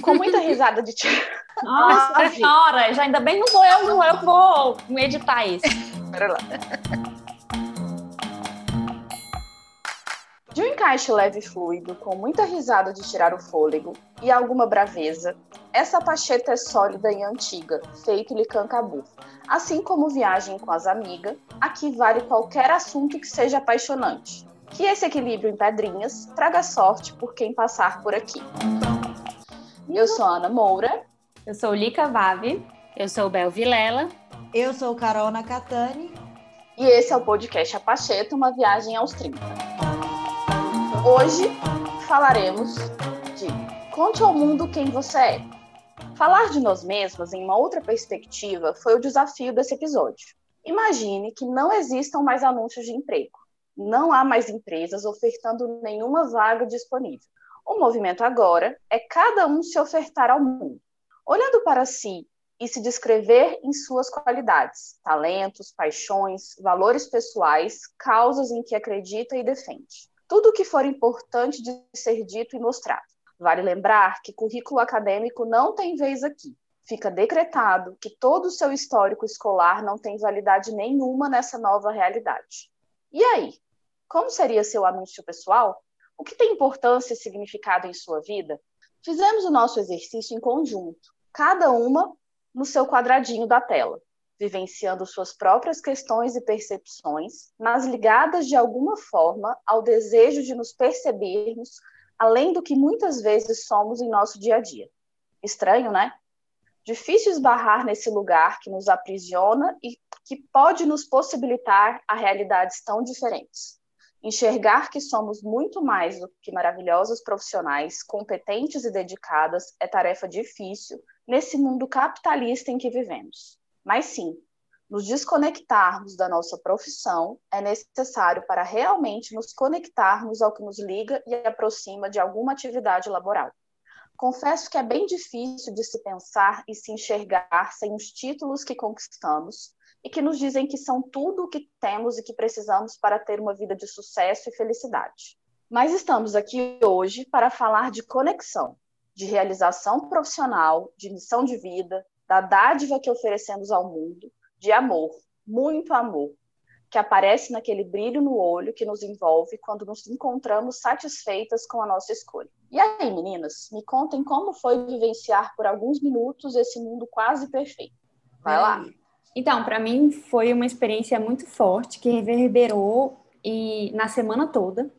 com muita risada de ti. Nossa senhora, já ainda bem não vou eu, não eu vou meditar isso. Pera lá. De um encaixe leve e fluido, com muita risada de tirar o fôlego e alguma braveza, essa pacheta é sólida e antiga, feito-lhe cancabu. Assim como viagem com as amigas, aqui vale qualquer assunto que seja apaixonante. Que esse equilíbrio em pedrinhas traga sorte por quem passar por aqui. Eu sou Ana Moura. Eu sou Lica Vave. Eu sou Bel Vilela. Eu sou Carol Nakatani. E esse é o podcast A Pacheta, uma viagem aos 30. Hoje falaremos de Conte ao mundo quem você é. Falar de nós mesmas em uma outra perspectiva foi o desafio desse episódio. Imagine que não existam mais anúncios de emprego. Não há mais empresas ofertando nenhuma vaga disponível. O movimento agora é cada um se ofertar ao mundo, olhando para si e se descrever em suas qualidades, talentos, paixões, valores pessoais, causas em que acredita e defende tudo o que for importante de ser dito e mostrado. Vale lembrar que currículo acadêmico não tem vez aqui. Fica decretado que todo o seu histórico escolar não tem validade nenhuma nessa nova realidade. E aí? Como seria seu anúncio pessoal? O que tem importância e significado em sua vida? Fizemos o nosso exercício em conjunto, cada uma no seu quadradinho da tela vivenciando suas próprias questões e percepções, mas ligadas de alguma forma ao desejo de nos percebermos além do que muitas vezes somos em nosso dia a dia. Estranho, né? Difícil esbarrar nesse lugar que nos aprisiona e que pode nos possibilitar a realidades tão diferentes. Enxergar que somos muito mais do que maravilhosos profissionais, competentes e dedicadas é tarefa difícil nesse mundo capitalista em que vivemos. Mas sim, nos desconectarmos da nossa profissão é necessário para realmente nos conectarmos ao que nos liga e aproxima de alguma atividade laboral. Confesso que é bem difícil de se pensar e se enxergar sem os títulos que conquistamos e que nos dizem que são tudo o que temos e que precisamos para ter uma vida de sucesso e felicidade. Mas estamos aqui hoje para falar de conexão, de realização profissional, de missão de vida, da dádiva que oferecemos ao mundo, de amor, muito amor, que aparece naquele brilho no olho que nos envolve quando nos encontramos satisfeitas com a nossa escolha. E aí, meninas, me contem como foi vivenciar por alguns minutos esse mundo quase perfeito. Vai lá. Então, para mim foi uma experiência muito forte que reverberou e na semana toda.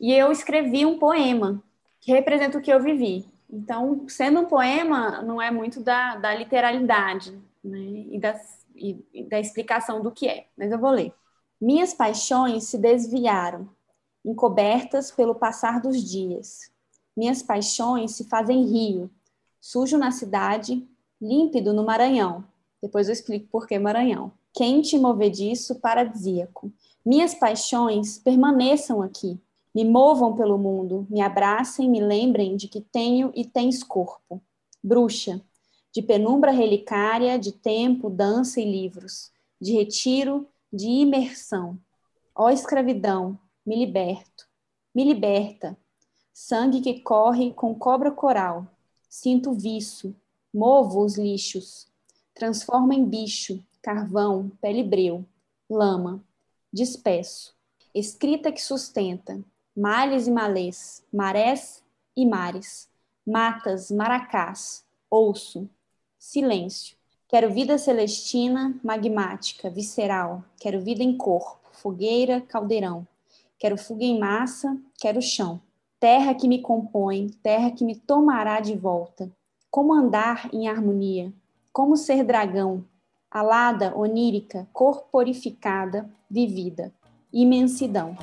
E eu escrevi um poema que representa o que eu vivi. Então, sendo um poema, não é muito da, da literalidade né? e, da, e, e da explicação do que é, mas eu vou ler. Minhas paixões se desviaram, encobertas pelo passar dos dias. Minhas paixões se fazem rio, sujo na cidade, límpido no Maranhão. Depois eu explico por que Maranhão. Quente e movediço paradisíaco. Minhas paixões permaneçam aqui, me movam pelo mundo, me abracem, me lembrem de que tenho e tens corpo. Bruxa, de penumbra relicária, de tempo, dança e livros, de retiro, de imersão. Ó escravidão, me liberto, me liberta. Sangue que corre com cobra coral. Sinto viço, movo os lixos. Transformo em bicho, carvão, pele breu, lama. Despeço. Escrita que sustenta, males e malês, marés e mares, matas, maracás, ouço, silêncio. Quero vida celestina, magmática, visceral. Quero vida em corpo, fogueira, caldeirão. Quero fuga em massa, quero chão. Terra que me compõe, terra que me tomará de volta. Como andar em harmonia? Como ser dragão? Alada, onírica, corporificada, vivida. Imensidão.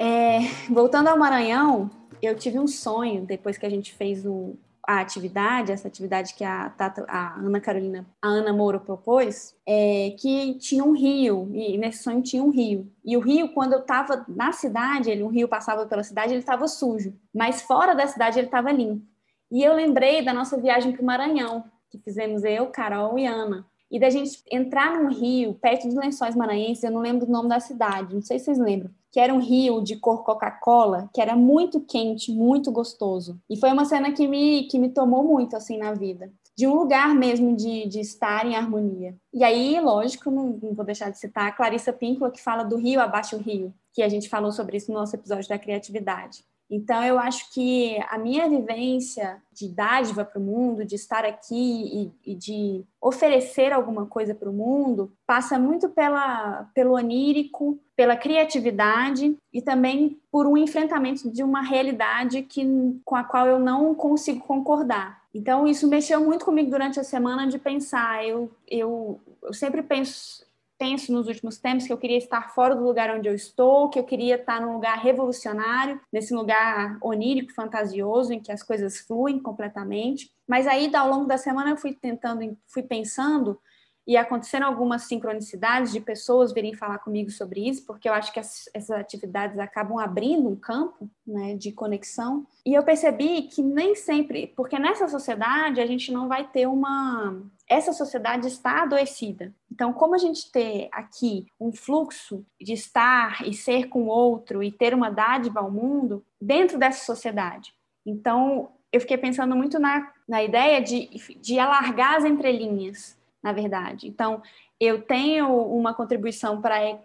É, voltando ao Maranhão, eu tive um sonho depois que a gente fez o, a atividade, essa atividade que a, Tata, a Ana Carolina, a Ana Moura propôs, é, que tinha um rio, e nesse sonho tinha um rio. E o rio, quando eu estava na cidade, ele, um rio passava pela cidade, ele estava sujo, mas fora da cidade ele estava limpo. E eu lembrei da nossa viagem para o Maranhão, que fizemos eu, Carol e Ana. E da gente entrar num rio, perto dos lençóis maranhenses, eu não lembro o nome da cidade, não sei se vocês lembram, que era um rio de cor Coca-Cola, que era muito quente, muito gostoso. E foi uma cena que me, que me tomou muito, assim, na vida. De um lugar mesmo de, de estar em harmonia. E aí, lógico, não, não vou deixar de citar a Clarissa Píncola, que fala do rio abaixo o rio, que a gente falou sobre isso no nosso episódio da criatividade. Então, eu acho que a minha vivência de dádiva para o mundo, de estar aqui e, e de oferecer alguma coisa para o mundo, passa muito pela, pelo onírico, pela criatividade e também por um enfrentamento de uma realidade que, com a qual eu não consigo concordar. Então, isso mexeu muito comigo durante a semana de pensar. Eu, eu, eu sempre penso penso nos últimos tempos que eu queria estar fora do lugar onde eu estou, que eu queria estar num lugar revolucionário, nesse lugar onírico, fantasioso, em que as coisas fluem completamente. Mas aí, ao longo da semana, eu fui tentando, fui pensando e aconteceram algumas sincronicidades de pessoas virem falar comigo sobre isso, porque eu acho que as, essas atividades acabam abrindo um campo né, de conexão. E eu percebi que nem sempre, porque nessa sociedade a gente não vai ter uma. Essa sociedade está adoecida. Então, como a gente ter aqui um fluxo de estar e ser com o outro e ter uma dádiva ao mundo dentro dessa sociedade? Então, eu fiquei pensando muito na, na ideia de, de alargar as entrelinhas na verdade. Então, eu tenho uma contribuição para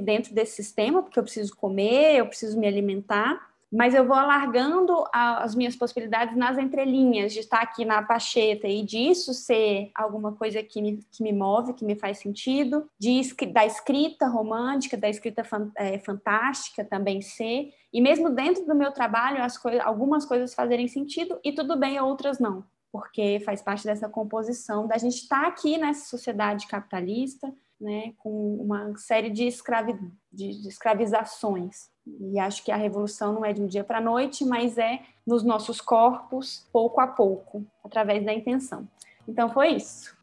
dentro desse sistema, porque eu preciso comer, eu preciso me alimentar, mas eu vou alargando as minhas possibilidades nas entrelinhas, de estar aqui na pacheta e disso ser alguma coisa que me, que me move, que me faz sentido, de, da escrita romântica, da escrita é, fantástica também ser, e mesmo dentro do meu trabalho, as algumas coisas fazerem sentido e tudo bem, outras não porque faz parte dessa composição da gente estar aqui nessa sociedade capitalista, né, com uma série de, escravi de, de escravizações. E acho que a revolução não é de um dia para a noite, mas é nos nossos corpos, pouco a pouco, através da intenção. Então foi isso.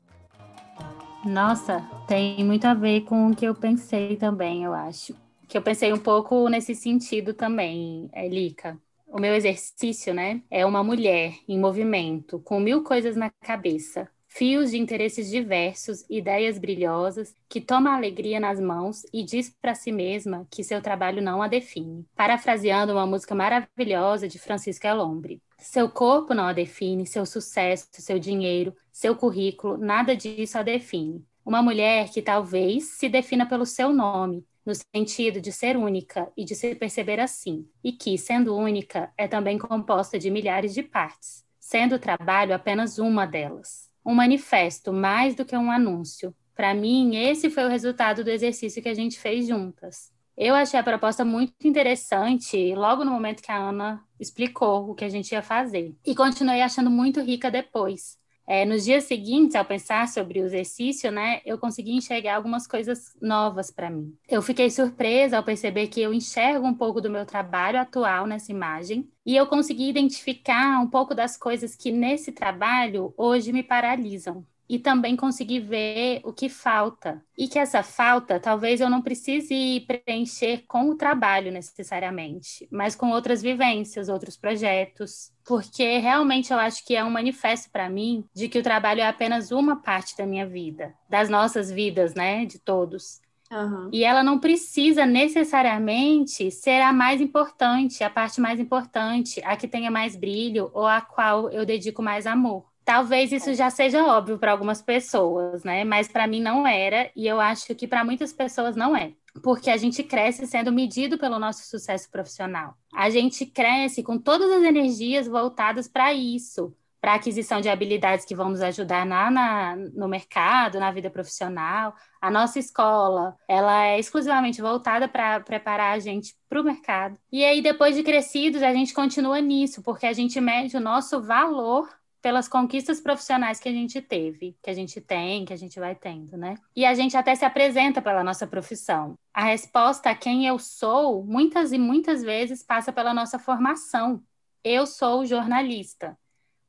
Nossa, tem muito a ver com o que eu pensei também, eu acho. Que eu pensei um pouco nesse sentido também, Elica o meu exercício, né, é uma mulher em movimento, com mil coisas na cabeça, fios de interesses diversos, ideias brilhosas, que toma alegria nas mãos e diz para si mesma que seu trabalho não a define. Parafraseando uma música maravilhosa de Francisco Elombre. Seu corpo não a define, seu sucesso, seu dinheiro, seu currículo, nada disso a define. Uma mulher que talvez se defina pelo seu nome, no sentido de ser única e de se perceber assim, e que, sendo única, é também composta de milhares de partes, sendo o trabalho apenas uma delas. Um manifesto mais do que um anúncio. Para mim, esse foi o resultado do exercício que a gente fez juntas. Eu achei a proposta muito interessante logo no momento que a Ana explicou o que a gente ia fazer. E continuei achando muito rica depois, é, nos dias seguintes, ao pensar sobre o exercício, né, eu consegui enxergar algumas coisas novas para mim. Eu fiquei surpresa ao perceber que eu enxergo um pouco do meu trabalho atual nessa imagem e eu consegui identificar um pouco das coisas que nesse trabalho hoje me paralisam e também conseguir ver o que falta. E que essa falta talvez eu não precise preencher com o trabalho necessariamente, mas com outras vivências, outros projetos. Porque realmente eu acho que é um manifesto para mim de que o trabalho é apenas uma parte da minha vida, das nossas vidas, né, de todos. Uhum. E ela não precisa necessariamente ser a mais importante, a parte mais importante, a que tenha mais brilho ou a qual eu dedico mais amor. Talvez isso já seja óbvio para algumas pessoas, né? Mas para mim não era, e eu acho que para muitas pessoas não é. Porque a gente cresce sendo medido pelo nosso sucesso profissional. A gente cresce com todas as energias voltadas para isso, para aquisição de habilidades que vão nos ajudar na, na, no mercado, na vida profissional. A nossa escola, ela é exclusivamente voltada para preparar a gente para o mercado. E aí, depois de crescidos, a gente continua nisso, porque a gente mede o nosso valor pelas conquistas profissionais que a gente teve, que a gente tem, que a gente vai tendo, né? E a gente até se apresenta pela nossa profissão. A resposta a quem eu sou, muitas e muitas vezes passa pela nossa formação. Eu sou jornalista.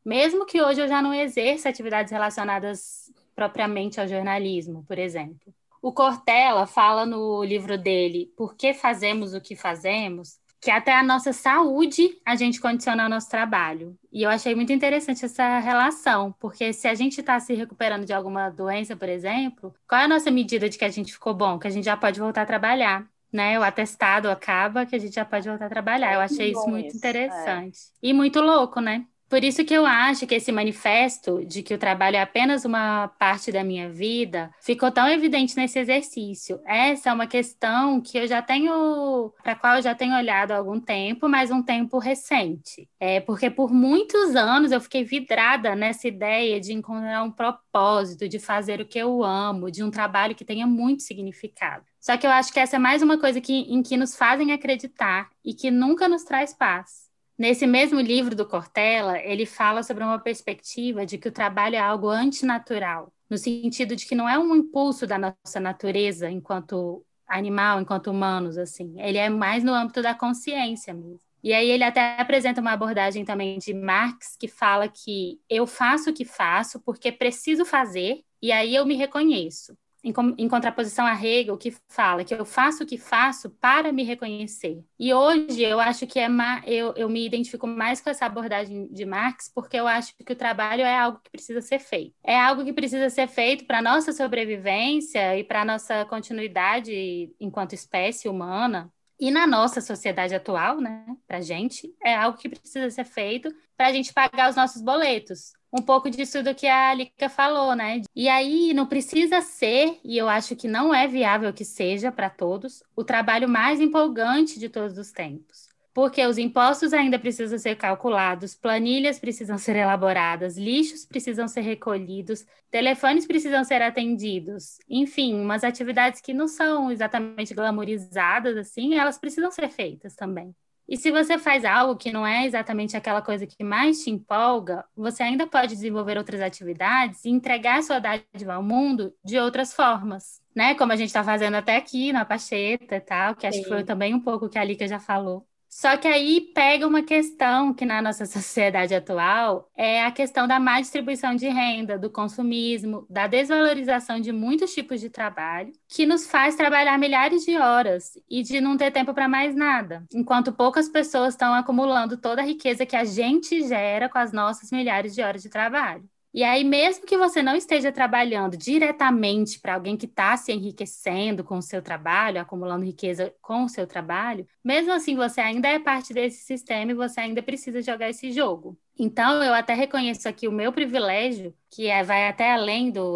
Mesmo que hoje eu já não exerça atividades relacionadas propriamente ao jornalismo, por exemplo. O Cortella fala no livro dele Por que fazemos o que fazemos? Que até a nossa saúde a gente condiciona o nosso trabalho. E eu achei muito interessante essa relação, porque se a gente está se recuperando de alguma doença, por exemplo, qual é a nossa medida de que a gente ficou bom, que a gente já pode voltar a trabalhar? né? O atestado acaba, que a gente já pode voltar a trabalhar. Eu achei isso muito isso, interessante. É. E muito louco, né? Por isso que eu acho que esse manifesto de que o trabalho é apenas uma parte da minha vida ficou tão evidente nesse exercício. Essa é uma questão que eu já tenho, para qual eu já tenho olhado há algum tempo, mas um tempo recente. É porque por muitos anos eu fiquei vidrada nessa ideia de encontrar um propósito, de fazer o que eu amo, de um trabalho que tenha muito significado. Só que eu acho que essa é mais uma coisa que, em que nos fazem acreditar e que nunca nos traz paz. Nesse mesmo livro do Cortella, ele fala sobre uma perspectiva de que o trabalho é algo antinatural, no sentido de que não é um impulso da nossa natureza enquanto animal, enquanto humanos, assim. Ele é mais no âmbito da consciência mesmo. E aí ele até apresenta uma abordagem também de Marx que fala que eu faço o que faço porque preciso fazer e aí eu me reconheço em, em, contraposição a Hegel, que fala que eu faço o que faço para me reconhecer. E hoje eu acho que é eu, eu me identifico mais com essa abordagem de Marx, porque eu acho que o trabalho é algo que precisa ser feito. É algo que precisa ser feito para nossa sobrevivência e para a nossa continuidade enquanto espécie humana. E na nossa sociedade atual, né, para gente, é algo que precisa ser feito para a gente pagar os nossos boletos um pouco disso do que a Alika falou, né? E aí não precisa ser, e eu acho que não é viável que seja para todos, o trabalho mais empolgante de todos os tempos. Porque os impostos ainda precisam ser calculados, planilhas precisam ser elaboradas, lixos precisam ser recolhidos, telefones precisam ser atendidos. Enfim, umas atividades que não são exatamente glamorizadas assim, elas precisam ser feitas também. E se você faz algo que não é exatamente aquela coisa que mais te empolga, você ainda pode desenvolver outras atividades e entregar sua dádiva ao mundo de outras formas, né? Como a gente está fazendo até aqui na Pacheta e tal, que acho Sim. que foi também um pouco o que a Lika já falou. Só que aí pega uma questão que na nossa sociedade atual é a questão da má distribuição de renda, do consumismo, da desvalorização de muitos tipos de trabalho, que nos faz trabalhar milhares de horas e de não ter tempo para mais nada, enquanto poucas pessoas estão acumulando toda a riqueza que a gente gera com as nossas milhares de horas de trabalho. E aí, mesmo que você não esteja trabalhando diretamente para alguém que está se enriquecendo com o seu trabalho, acumulando riqueza com o seu trabalho, mesmo assim você ainda é parte desse sistema e você ainda precisa jogar esse jogo. Então, eu até reconheço aqui o meu privilégio, que é, vai até além do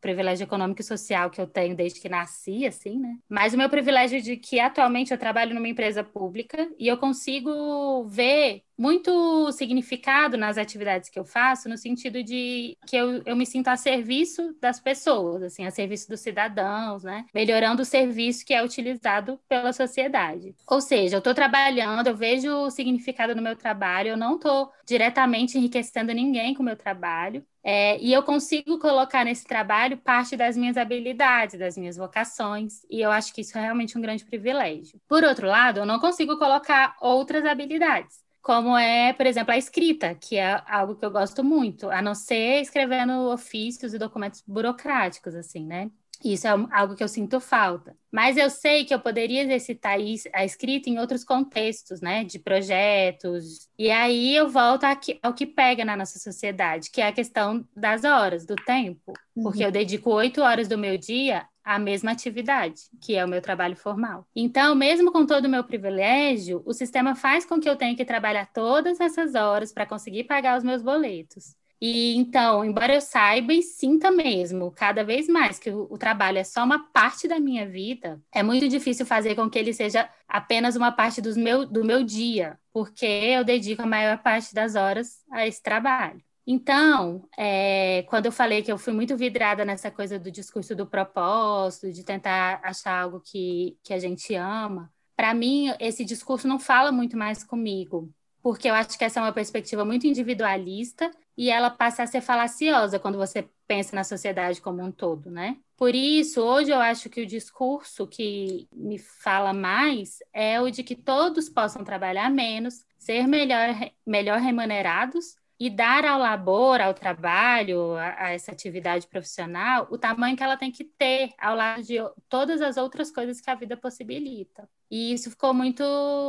privilégio econômico e social que eu tenho desde que nasci, assim, né? Mas o meu privilégio de que atualmente eu trabalho numa empresa pública e eu consigo ver muito significado nas atividades que eu faço, no sentido de que eu, eu me sinto a serviço das pessoas, assim, a serviço dos cidadãos, né? Melhorando o serviço que é utilizado pela sociedade. Ou seja, eu estou trabalhando, eu vejo o significado no meu trabalho, eu não estou diretamente enriquecendo ninguém com o meu trabalho, é, e eu consigo colocar nesse trabalho parte das minhas habilidades, das minhas vocações, e eu acho que isso é realmente um grande privilégio. Por outro lado, eu não consigo colocar outras habilidades como é, por exemplo, a escrita, que é algo que eu gosto muito, a não ser escrevendo ofícios e documentos burocráticos, assim, né? Isso é algo que eu sinto falta. Mas eu sei que eu poderia exercitar a escrita em outros contextos, né? De projetos. E aí eu volto ao que pega na nossa sociedade, que é a questão das horas, do tempo. Porque uhum. eu dedico oito horas do meu dia à mesma atividade, que é o meu trabalho formal. Então, mesmo com todo o meu privilégio, o sistema faz com que eu tenha que trabalhar todas essas horas para conseguir pagar os meus boletos. E então, embora eu saiba e sinta mesmo, cada vez mais, que o, o, trabalho é só uma parte da minha vida, é muito difícil fazer com que ele seja apenas uma parte dos meu, do meu dia, porque eu dedico a maior parte das horas a esse trabalho. Então, é, quando eu falei que eu fui muito vidrada nessa coisa do discurso do propósito, de tentar achar algo que, que a gente ama, para mim, esse discurso não fala muito mais comigo, porque eu acho que essa é uma perspectiva muito individualista e ela passa a ser falaciosa quando você pensa na sociedade como um todo, né? Por isso, hoje eu acho que o discurso que me fala mais é o de que todos possam trabalhar menos, ser melhor, melhor remunerados e dar ao labor, ao trabalho, a, a, essa atividade profissional, o tamanho que ela tem que ter ao lado de todas as outras coisas que a vida possibilita. E isso ficou muito.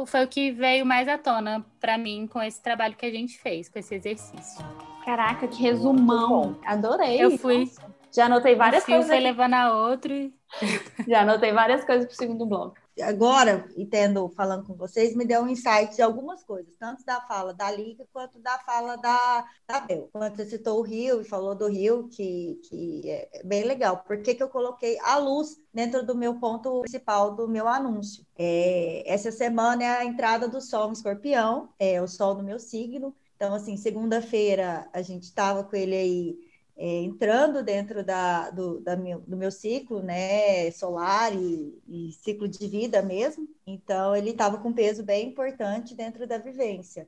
Foi o que veio mais à tona para mim com esse trabalho que a gente fez, com esse exercício. Caraca, que resumão! Adorei! Eu fui. Já anotei várias coisas. Foi levando a outro. Já anotei várias coisas para o segundo bloco. Agora, e tendo falando com vocês, me deu um insight de algumas coisas, tanto da fala da Liga quanto da fala da, da Bel. Quando você citou o Rio e falou do Rio, que, que é bem legal. Por que, que eu coloquei a luz dentro do meu ponto principal do meu anúncio? É, essa semana é a entrada do Sol no Escorpião, é o Sol no meu signo. Então, assim, segunda-feira a gente estava com ele aí é, entrando dentro da, do, da meu, do meu ciclo né, solar e, e ciclo de vida mesmo. Então, ele estava com peso bem importante dentro da vivência.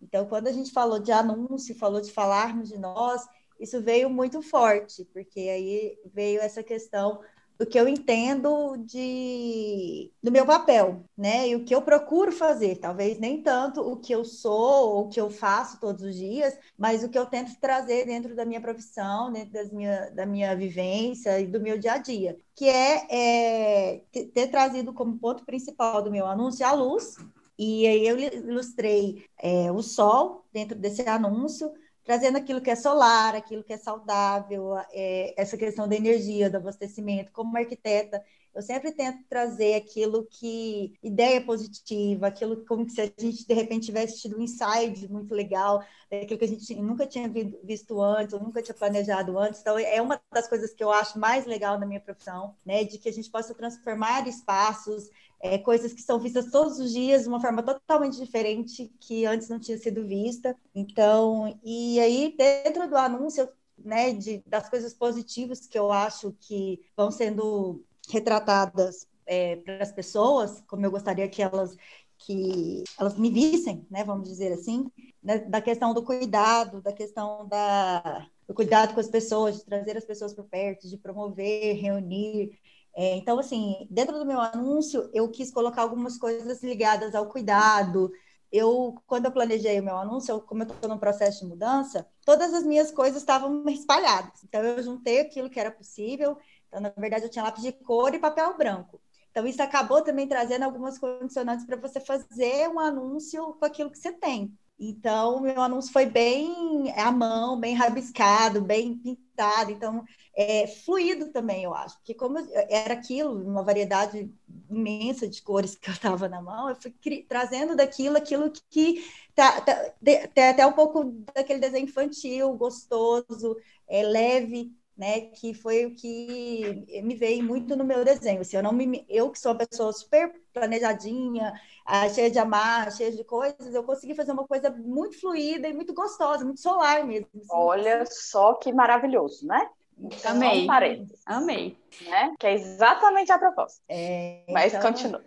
Então, quando a gente falou de anúncio, falou de falarmos de nós, isso veio muito forte, porque aí veio essa questão do que eu entendo de do meu papel, né? E o que eu procuro fazer, talvez nem tanto o que eu sou ou o que eu faço todos os dias, mas o que eu tento trazer dentro da minha profissão, dentro das minha, da minha vivência e do meu dia a dia, que é, é ter trazido como ponto principal do meu anúncio a luz. E aí eu ilustrei é, o sol dentro desse anúncio, trazendo aquilo que é solar, aquilo que é saudável, é, essa questão da energia, do abastecimento. Como arquiteta, eu sempre tento trazer aquilo que ideia positiva, aquilo como se a gente de repente tivesse tido um insight muito legal, aquilo que a gente nunca tinha visto antes, ou nunca tinha planejado antes. Então é uma das coisas que eu acho mais legal na minha profissão, né, de que a gente possa transformar espaços, é, coisas que são vistas todos os dias de uma forma totalmente diferente que antes não tinha sido vista. Então, e aí dentro do anúncio, né, de, das coisas positivas que eu acho que vão sendo retratadas é, para as pessoas, como eu gostaria que elas que elas me vissem, né, vamos dizer assim, né, da questão do cuidado, da questão da, do cuidado com as pessoas, de trazer as pessoas por perto, de promover, reunir, é, então, assim, dentro do meu anúncio, eu quis colocar algumas coisas ligadas ao cuidado. Eu, quando eu planejei o meu anúncio, eu, como eu estou no processo de mudança, todas as minhas coisas estavam espalhadas. Então, eu juntei aquilo que era possível. Então, na verdade, eu tinha lápis de cor e papel branco. Então, isso acabou também trazendo algumas condicionantes para você fazer um anúncio com aquilo que você tem. Então, meu anúncio foi bem à mão, bem rabiscado, bem pintado. Então, é, fluido também, eu acho. Porque como era aquilo, uma variedade imensa de cores que eu estava na mão, eu fui trazendo daquilo aquilo que tá, tá, tem até um pouco daquele desenho infantil, gostoso, é, leve, né, que foi o que me veio muito no meu desenho. Assim, eu não me, eu que sou uma pessoa super planejadinha, ah, cheia de amar, cheia de coisas, eu consegui fazer uma coisa muito fluida e muito gostosa, muito solar mesmo. Assim. Olha só que maravilhoso, né? Então, Amei. Amei. Né? Que é exatamente a proposta. É, Mas então... continua.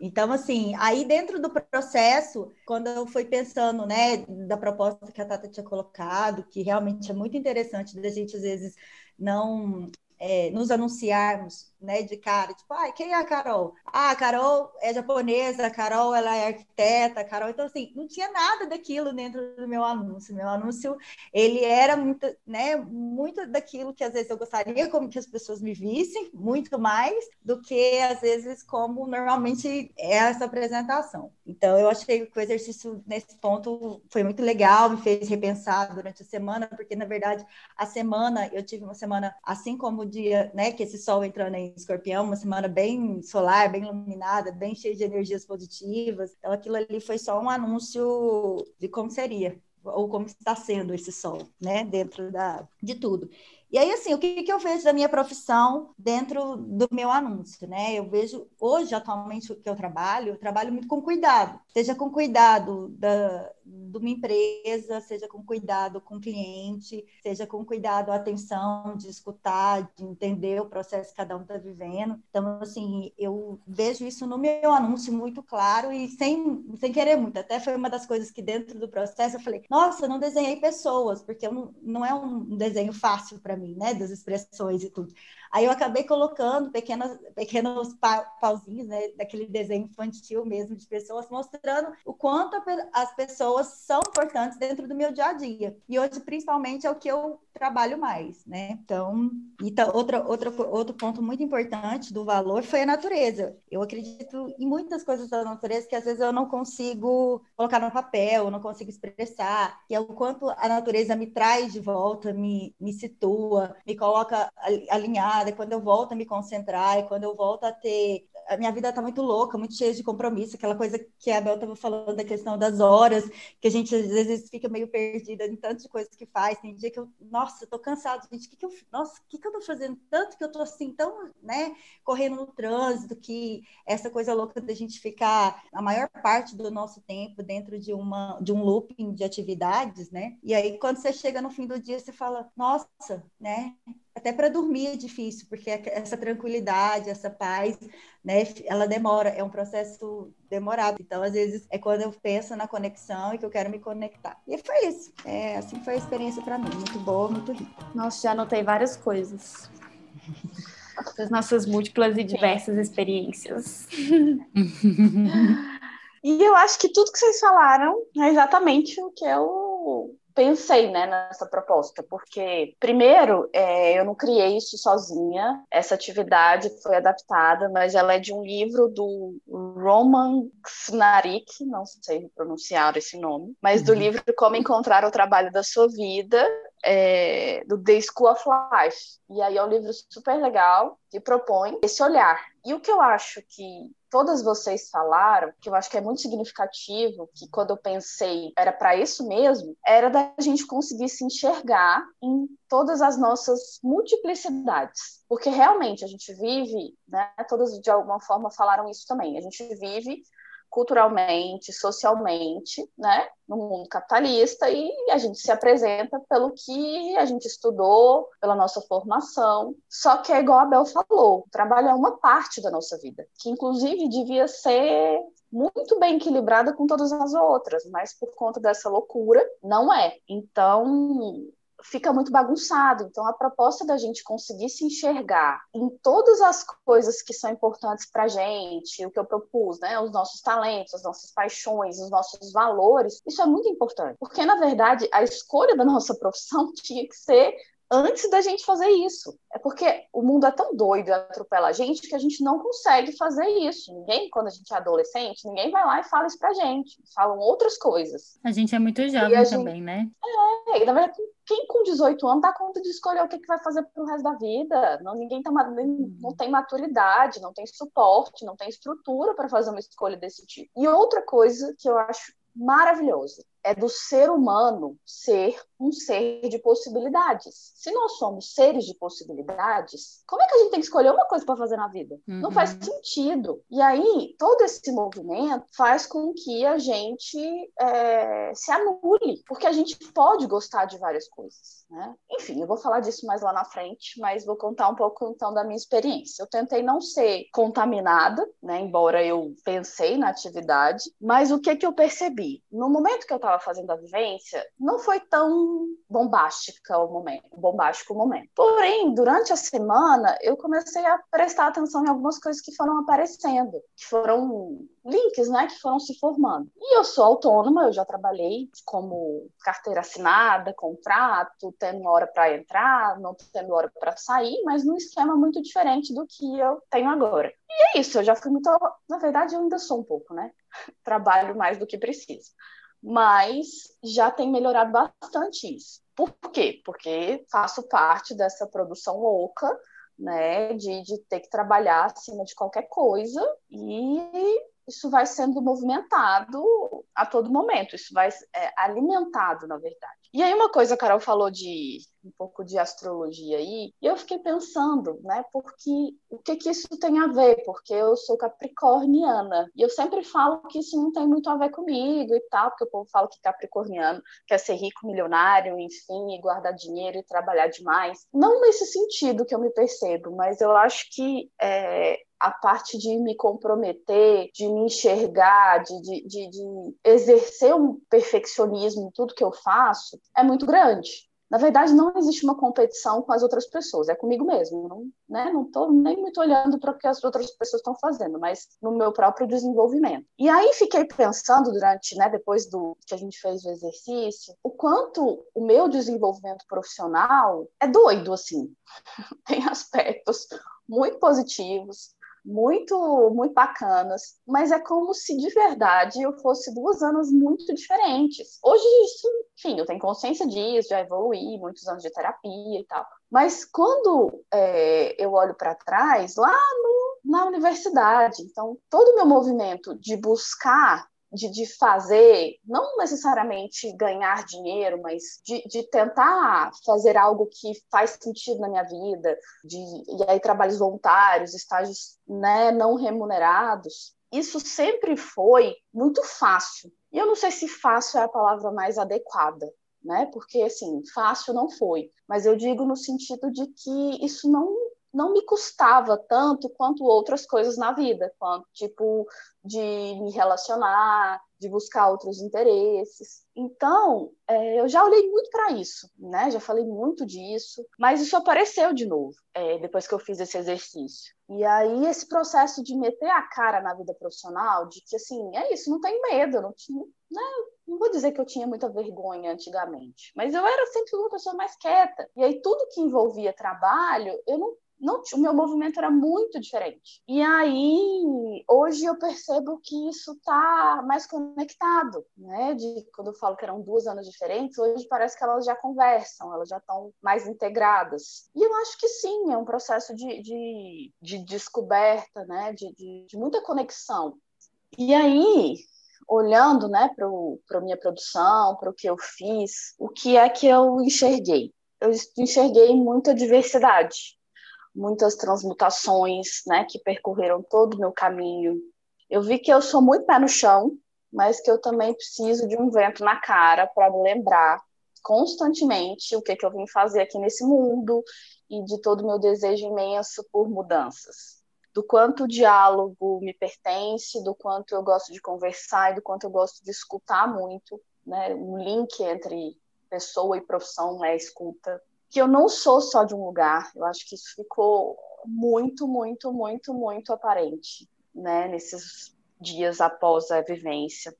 Então, assim, aí dentro do processo, quando eu fui pensando, né, da proposta que a Tata tinha colocado, que realmente é muito interessante da gente, às vezes, não é, nos anunciarmos né, de cara, tipo, ah, quem é a Carol? Ah, a Carol é japonesa, a Carol ela é arquiteta, a Carol, então assim, não tinha nada daquilo dentro do meu anúncio. Meu anúncio, ele era muito, né, muito daquilo que às vezes eu gostaria como que as pessoas me vissem, muito mais do que às vezes como normalmente é essa apresentação. Então eu achei que o exercício nesse ponto foi muito legal, me fez repensar durante a semana, porque na verdade a semana eu tive uma semana assim como o dia, né, que esse sol entrando em escorpião, uma semana bem solar, bem iluminada, bem cheia de energias positivas. Então, aquilo ali foi só um anúncio de como seria, ou como está sendo esse sol, né, dentro da, de tudo. E aí, assim, o que, que eu vejo da minha profissão dentro do meu anúncio, né? Eu vejo, hoje, atualmente, o que eu trabalho, eu trabalho muito com cuidado. Seja com cuidado da, de uma empresa, seja com cuidado com o cliente, seja com cuidado, atenção, de escutar, de entender o processo que cada um está vivendo. Então, assim, eu vejo isso no meu anúncio muito claro e sem, sem querer muito. Até foi uma das coisas que dentro do processo eu falei, nossa, eu não desenhei pessoas, porque não, não é um desenho fácil para mim, né, das expressões e tudo. Aí eu acabei colocando pequenas, pequenos pa, pauzinhos, né, daquele desenho infantil mesmo, de pessoas, mostrando o quanto as pessoas são importantes dentro do meu dia a dia. E hoje, principalmente, é o que eu trabalho mais, né? Então, então outra, outra, outro ponto muito importante do valor foi a natureza. Eu acredito em muitas coisas da natureza que às vezes eu não consigo colocar no papel, não consigo expressar, que é o quanto a natureza me traz de volta, me, me situa, me coloca alinhada, quando eu volto a me concentrar, e quando eu volto a ter a minha vida está muito louca, muito cheia de compromisso, aquela coisa que a Bel estava falando da questão das horas, que a gente às vezes fica meio perdida em tantas coisas que faz. Tem dia que eu, nossa, estou cansada, gente, que que eu, nossa, o que, que eu estou fazendo tanto que eu estou assim tão, né, correndo no trânsito, que essa coisa louca da gente ficar a maior parte do nosso tempo dentro de uma de um looping de atividades, né? E aí quando você chega no fim do dia, você fala, nossa, né? Até para dormir é difícil, porque essa tranquilidade, essa paz, né, ela demora, é um processo demorado. Então, às vezes, é quando eu penso na conexão e que eu quero me conectar. E foi isso. É, assim foi a experiência para mim, muito boa, muito rica. Nossa, já anotei várias coisas. Das nossas múltiplas e diversas experiências. e eu acho que tudo que vocês falaram é exatamente o que eu pensei né, nessa proposta, porque, primeiro, é, eu não criei isso sozinha, essa atividade foi adaptada, mas ela é de um livro do Roman Snarik, não sei pronunciar esse nome, mas do uhum. livro Como Encontrar o Trabalho da Sua Vida, é, do The School of Life. E aí é um livro super legal que propõe esse olhar. E o que eu acho que todas vocês falaram, que eu acho que é muito significativo, que quando eu pensei era para isso mesmo, era da gente conseguir se enxergar em todas as nossas multiplicidades. Porque realmente a gente vive, né, todas de alguma forma falaram isso também, a gente vive culturalmente, socialmente, né, no mundo capitalista e a gente se apresenta pelo que a gente estudou, pela nossa formação. Só que é igual a Bel falou, trabalho é uma parte da nossa vida, que inclusive devia ser muito bem equilibrada com todas as outras, mas por conta dessa loucura, não é. Então, fica muito bagunçado. Então, a proposta da gente conseguir se enxergar em todas as coisas que são importantes para a gente, o que eu propus, né? Os nossos talentos, as nossas paixões, os nossos valores, isso é muito importante. Porque, na verdade, a escolha da nossa profissão tinha que ser antes da gente fazer isso. É porque o mundo é tão doido e atropela a gente que a gente não consegue fazer isso. Ninguém, quando a gente é adolescente, ninguém vai lá e fala isso pra gente. Falam outras coisas. A gente é muito jovem também, gente... né? É, e na verdade, quem com 18 anos dá conta de escolher o que, que vai fazer pro resto da vida? Não, ninguém tá, não tem maturidade, não tem suporte, não tem estrutura para fazer uma escolha desse tipo. E outra coisa que eu acho maravilhoso é do ser humano ser um ser de possibilidades. Se nós somos seres de possibilidades, como é que a gente tem que escolher uma coisa para fazer na vida? Uhum. Não faz sentido. E aí, todo esse movimento faz com que a gente é, se anule, porque a gente pode gostar de várias coisas. Né? Enfim, eu vou falar disso mais lá na frente, mas vou contar um pouco então da minha experiência. Eu tentei não ser contaminada, né, embora eu pensei na atividade, mas o que, que eu percebi? No momento que eu estava estava fazendo a vivência, não foi tão bombástica o momento, bombástico o momento. Porém, durante a semana, eu comecei a prestar atenção em algumas coisas que foram aparecendo, que foram links, né, que foram se formando. E eu sou autônoma, eu já trabalhei como carteira assinada, contrato, tendo hora para entrar, não tendo hora para sair, mas num esquema muito diferente do que eu tenho agora. E é isso, eu já fui muito, na verdade, eu ainda sou um pouco, né? Trabalho mais do que preciso mas já tem melhorado bastante isso. Por quê? Porque faço parte dessa produção louca, né, de, de ter que trabalhar acima de qualquer coisa e isso vai sendo movimentado a todo momento, isso vai é, alimentado, na verdade. E aí uma coisa a Carol falou de um pouco de astrologia aí, e eu fiquei pensando, né, porque o que que isso tem a ver? Porque eu sou capricorniana, e eu sempre falo que isso não tem muito a ver comigo e tal, porque o povo fala que capricorniano quer ser rico, milionário, enfim, e guardar dinheiro e trabalhar demais. Não nesse sentido que eu me percebo, mas eu acho que é, a parte de me comprometer, de me enxergar, de, de, de, de exercer um perfeccionismo em tudo que eu faço, é muito grande. Na verdade, não existe uma competição com as outras pessoas, é comigo mesmo. Não, né? não estou nem muito olhando para o que as outras pessoas estão fazendo, mas no meu próprio desenvolvimento. E aí fiquei pensando durante, né, depois do que a gente fez o exercício, o quanto o meu desenvolvimento profissional é doido, assim. Tem aspectos muito positivos, muito, muito bacanas, mas é como se de verdade eu fosse duas anos muito diferentes. Hoje, isso, enfim, eu tenho consciência disso, já evoluí, muitos anos de terapia e tal. Mas quando é, eu olho para trás, lá no na universidade. Então, todo o meu movimento de buscar de, de fazer, não necessariamente ganhar dinheiro, mas de, de tentar fazer algo que faz sentido na minha vida, de, e aí trabalhos voluntários, estágios né, não remunerados, isso sempre foi muito fácil. E eu não sei se fácil é a palavra mais adequada, né? Porque assim, fácil não foi, mas eu digo no sentido de que isso não não me custava tanto quanto outras coisas na vida, quanto tipo de me relacionar, de buscar outros interesses. Então, é, eu já olhei muito para isso, né? Já falei muito disso, mas isso apareceu de novo é, depois que eu fiz esse exercício. E aí esse processo de meter a cara na vida profissional, de que assim é isso, não tem medo, não tinha, né? Não vou dizer que eu tinha muita vergonha antigamente, mas eu era sempre uma pessoa mais quieta. E aí tudo que envolvia trabalho, eu não não, o meu movimento era muito diferente. E aí, hoje eu percebo que isso está mais conectado, né? De quando eu falo que eram duas anos diferentes, hoje parece que elas já conversam, elas já estão mais integradas. E eu acho que sim, é um processo de, de, de descoberta, né? De, de, de muita conexão. E aí, olhando né, para a minha produção, para o que eu fiz, o que é que eu enxerguei? Eu enxerguei muita diversidade muitas transmutações, né, que percorreram todo o meu caminho. Eu vi que eu sou muito pé no chão, mas que eu também preciso de um vento na cara para me lembrar constantemente o que, que eu vim fazer aqui nesse mundo e de todo o meu desejo imenso por mudanças. Do quanto o diálogo me pertence, do quanto eu gosto de conversar e do quanto eu gosto de escutar muito, né? Um link entre pessoa e profissão é a escuta que eu não sou só de um lugar. Eu acho que isso ficou muito, muito, muito, muito aparente, né, nesses dias após a vivência.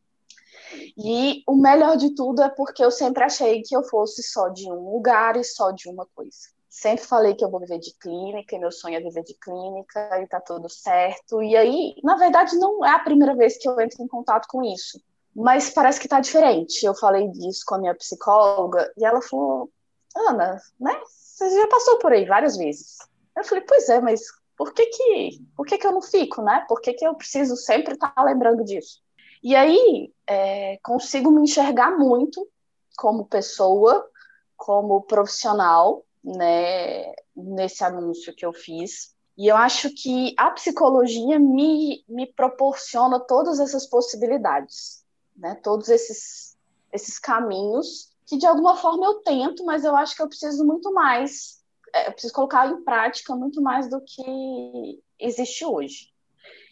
E o melhor de tudo é porque eu sempre achei que eu fosse só de um lugar e só de uma coisa. Sempre falei que eu vou viver de clínica, e meu sonho é viver de clínica, e tá tudo certo. E aí, na verdade, não é a primeira vez que eu entro em contato com isso. Mas parece que tá diferente. Eu falei disso com a minha psicóloga, e ela falou: Ana, né? Você já passou por aí várias vezes. Eu falei, pois é, mas por que que, por que, que eu não fico, né? Por que, que eu preciso sempre estar lembrando disso? E aí, é, consigo me enxergar muito como pessoa, como profissional, né? Nesse anúncio que eu fiz. E eu acho que a psicologia me, me proporciona todas essas possibilidades, né? Todos esses, esses caminhos que de alguma forma eu tento, mas eu acho que eu preciso muito mais, é, eu preciso colocar em prática muito mais do que existe hoje.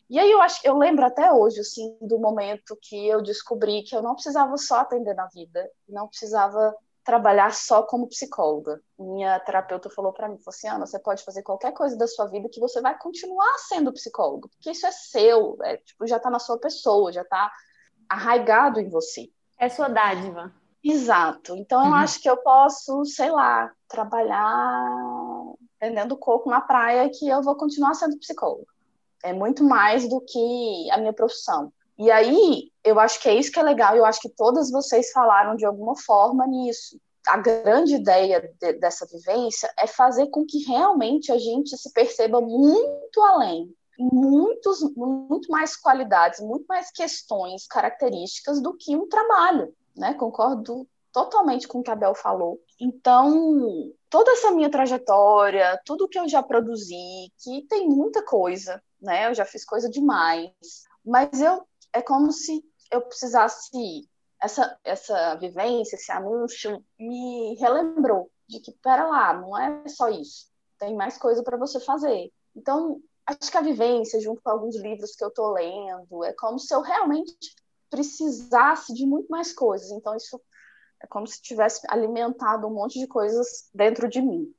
E aí eu acho, eu lembro até hoje assim do momento que eu descobri que eu não precisava só atender na vida, não precisava trabalhar só como psicóloga. Minha terapeuta falou para mim, falou assim, Ana, você pode fazer qualquer coisa da sua vida que você vai continuar sendo psicólogo, porque isso é seu, é, tipo, já está na sua pessoa, já está arraigado em você. É sua dádiva. Exato. Então, uhum. eu acho que eu posso, sei lá, trabalhar vendendo coco na praia que eu vou continuar sendo psicóloga. É muito mais do que a minha profissão. E aí, eu acho que é isso que é legal, eu acho que todas vocês falaram de alguma forma nisso. A grande ideia de, dessa vivência é fazer com que realmente a gente se perceba muito além, muitos, muito mais qualidades, muito mais questões, características do que um trabalho né? Concordo totalmente com o que a Bel falou. Então, toda essa minha trajetória, tudo que eu já produzi, que tem muita coisa, né? Eu já fiz coisa demais, mas eu é como se eu precisasse essa essa vivência, esse anúncio me relembrou de que pera lá, não é só isso. Tem mais coisa para você fazer. Então, acho que a vivência, junto com alguns livros que eu estou lendo, é como se eu realmente precisasse de muito mais coisas. Então, isso é como se tivesse alimentado um monte de coisas dentro de mim.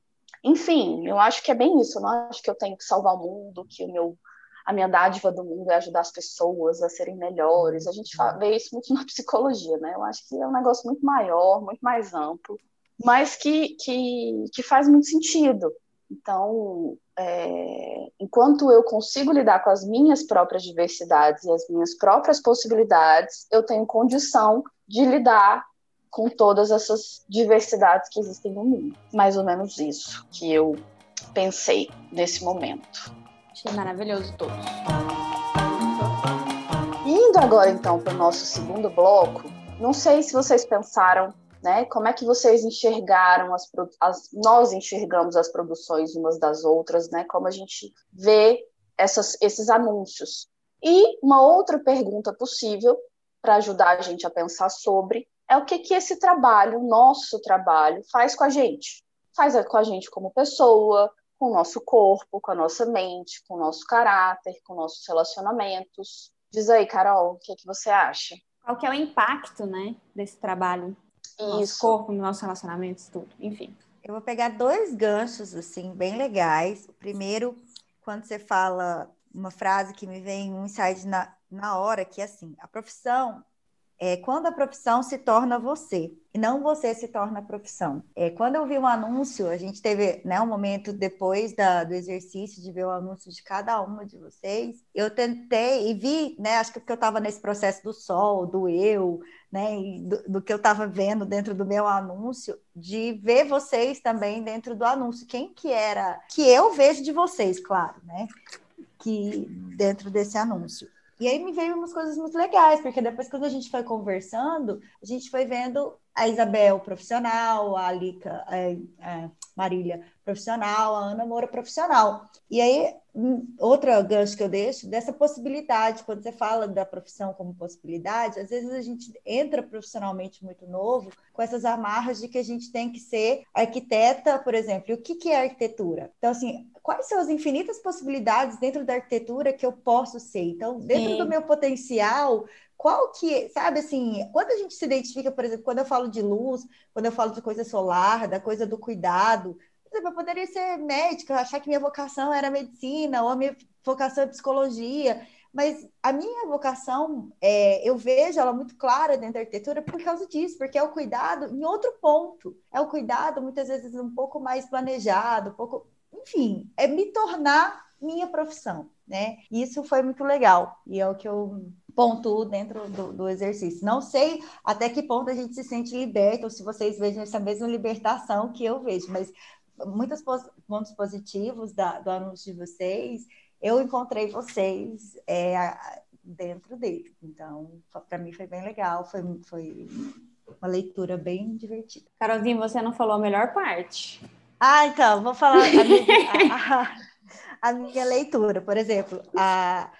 Enfim, eu acho que é bem isso. Eu não acho que eu tenho que salvar o mundo, que o meu, a minha dádiva do mundo é ajudar as pessoas a serem melhores. A gente vê isso muito na psicologia, né? Eu acho que é um negócio muito maior, muito mais amplo, mas que, que, que faz muito sentido. Então, é, enquanto eu consigo lidar com as minhas próprias diversidades e as minhas próprias possibilidades, eu tenho condição de lidar com todas essas diversidades que existem no mundo. Mais ou menos isso que eu pensei nesse momento. Achei maravilhoso todos. Indo agora então para o nosso segundo bloco, não sei se vocês pensaram, né? Como é que vocês enxergaram as, as nós enxergamos as produções umas das outras, né? Como a gente vê essas, esses anúncios. E uma outra pergunta possível para ajudar a gente a pensar sobre é o que que esse trabalho, nosso trabalho, faz com a gente. Faz com a gente como pessoa, com o nosso corpo, com a nossa mente, com o nosso caráter, com nossos relacionamentos. Diz aí, Carol, o que, que você acha? Qual que é o impacto, né, desse trabalho no nosso corpo, nos nossos relacionamentos, tudo, enfim. Eu vou pegar dois ganchos, assim, bem legais. O primeiro, quando você fala uma frase que me vem um insight na, na hora, que é assim, a profissão é quando a profissão se torna você e não você se torna a profissão. É, quando eu vi um anúncio, a gente teve né, um momento depois da, do exercício de ver o anúncio de cada uma de vocês, eu tentei e vi, né, acho que porque eu estava nesse processo do sol, do eu, né, do, do, que eu estava vendo dentro do meu anúncio, de ver vocês também dentro do anúncio, quem que era, que eu vejo de vocês, claro, né, que dentro desse anúncio. E aí me veio umas coisas muito legais, porque depois, quando a gente foi conversando, a gente foi vendo a Isabel profissional, a Alica, a, Marília profissional, a Ana Moura profissional. E aí, outra gancho que eu deixo, dessa possibilidade, quando você fala da profissão como possibilidade, às vezes a gente entra profissionalmente muito novo com essas amarras de que a gente tem que ser arquiteta, por exemplo. E o que, que é arquitetura? Então, assim, quais são as infinitas possibilidades dentro da arquitetura que eu posso ser? Então, dentro Sim. do meu potencial, qual que, sabe assim, quando a gente se identifica, por exemplo, quando eu falo de luz, quando eu falo de coisa solar, da coisa do cuidado, eu poderia ser médica, achar que minha vocação era medicina, ou a minha vocação é psicologia, mas a minha vocação, é, eu vejo ela muito clara dentro da arquitetura por causa disso, porque é o cuidado em outro ponto. É o cuidado, muitas vezes, um pouco mais planejado, um pouco. Enfim, é me tornar minha profissão, né? Isso foi muito legal. E é o que eu pontuo dentro do, do, exercício. Não sei até que ponto a gente se sente liberto, ou se vocês vejam essa mesma libertação que eu vejo, mas muitos pontos positivos da, do anúncio de vocês, eu encontrei vocês é, dentro dele. Então, para mim foi bem legal, foi, foi uma leitura bem divertida. Carolzinha, você não falou a melhor parte. Ah, então, vou falar a minha, a, a minha leitura. Por exemplo, a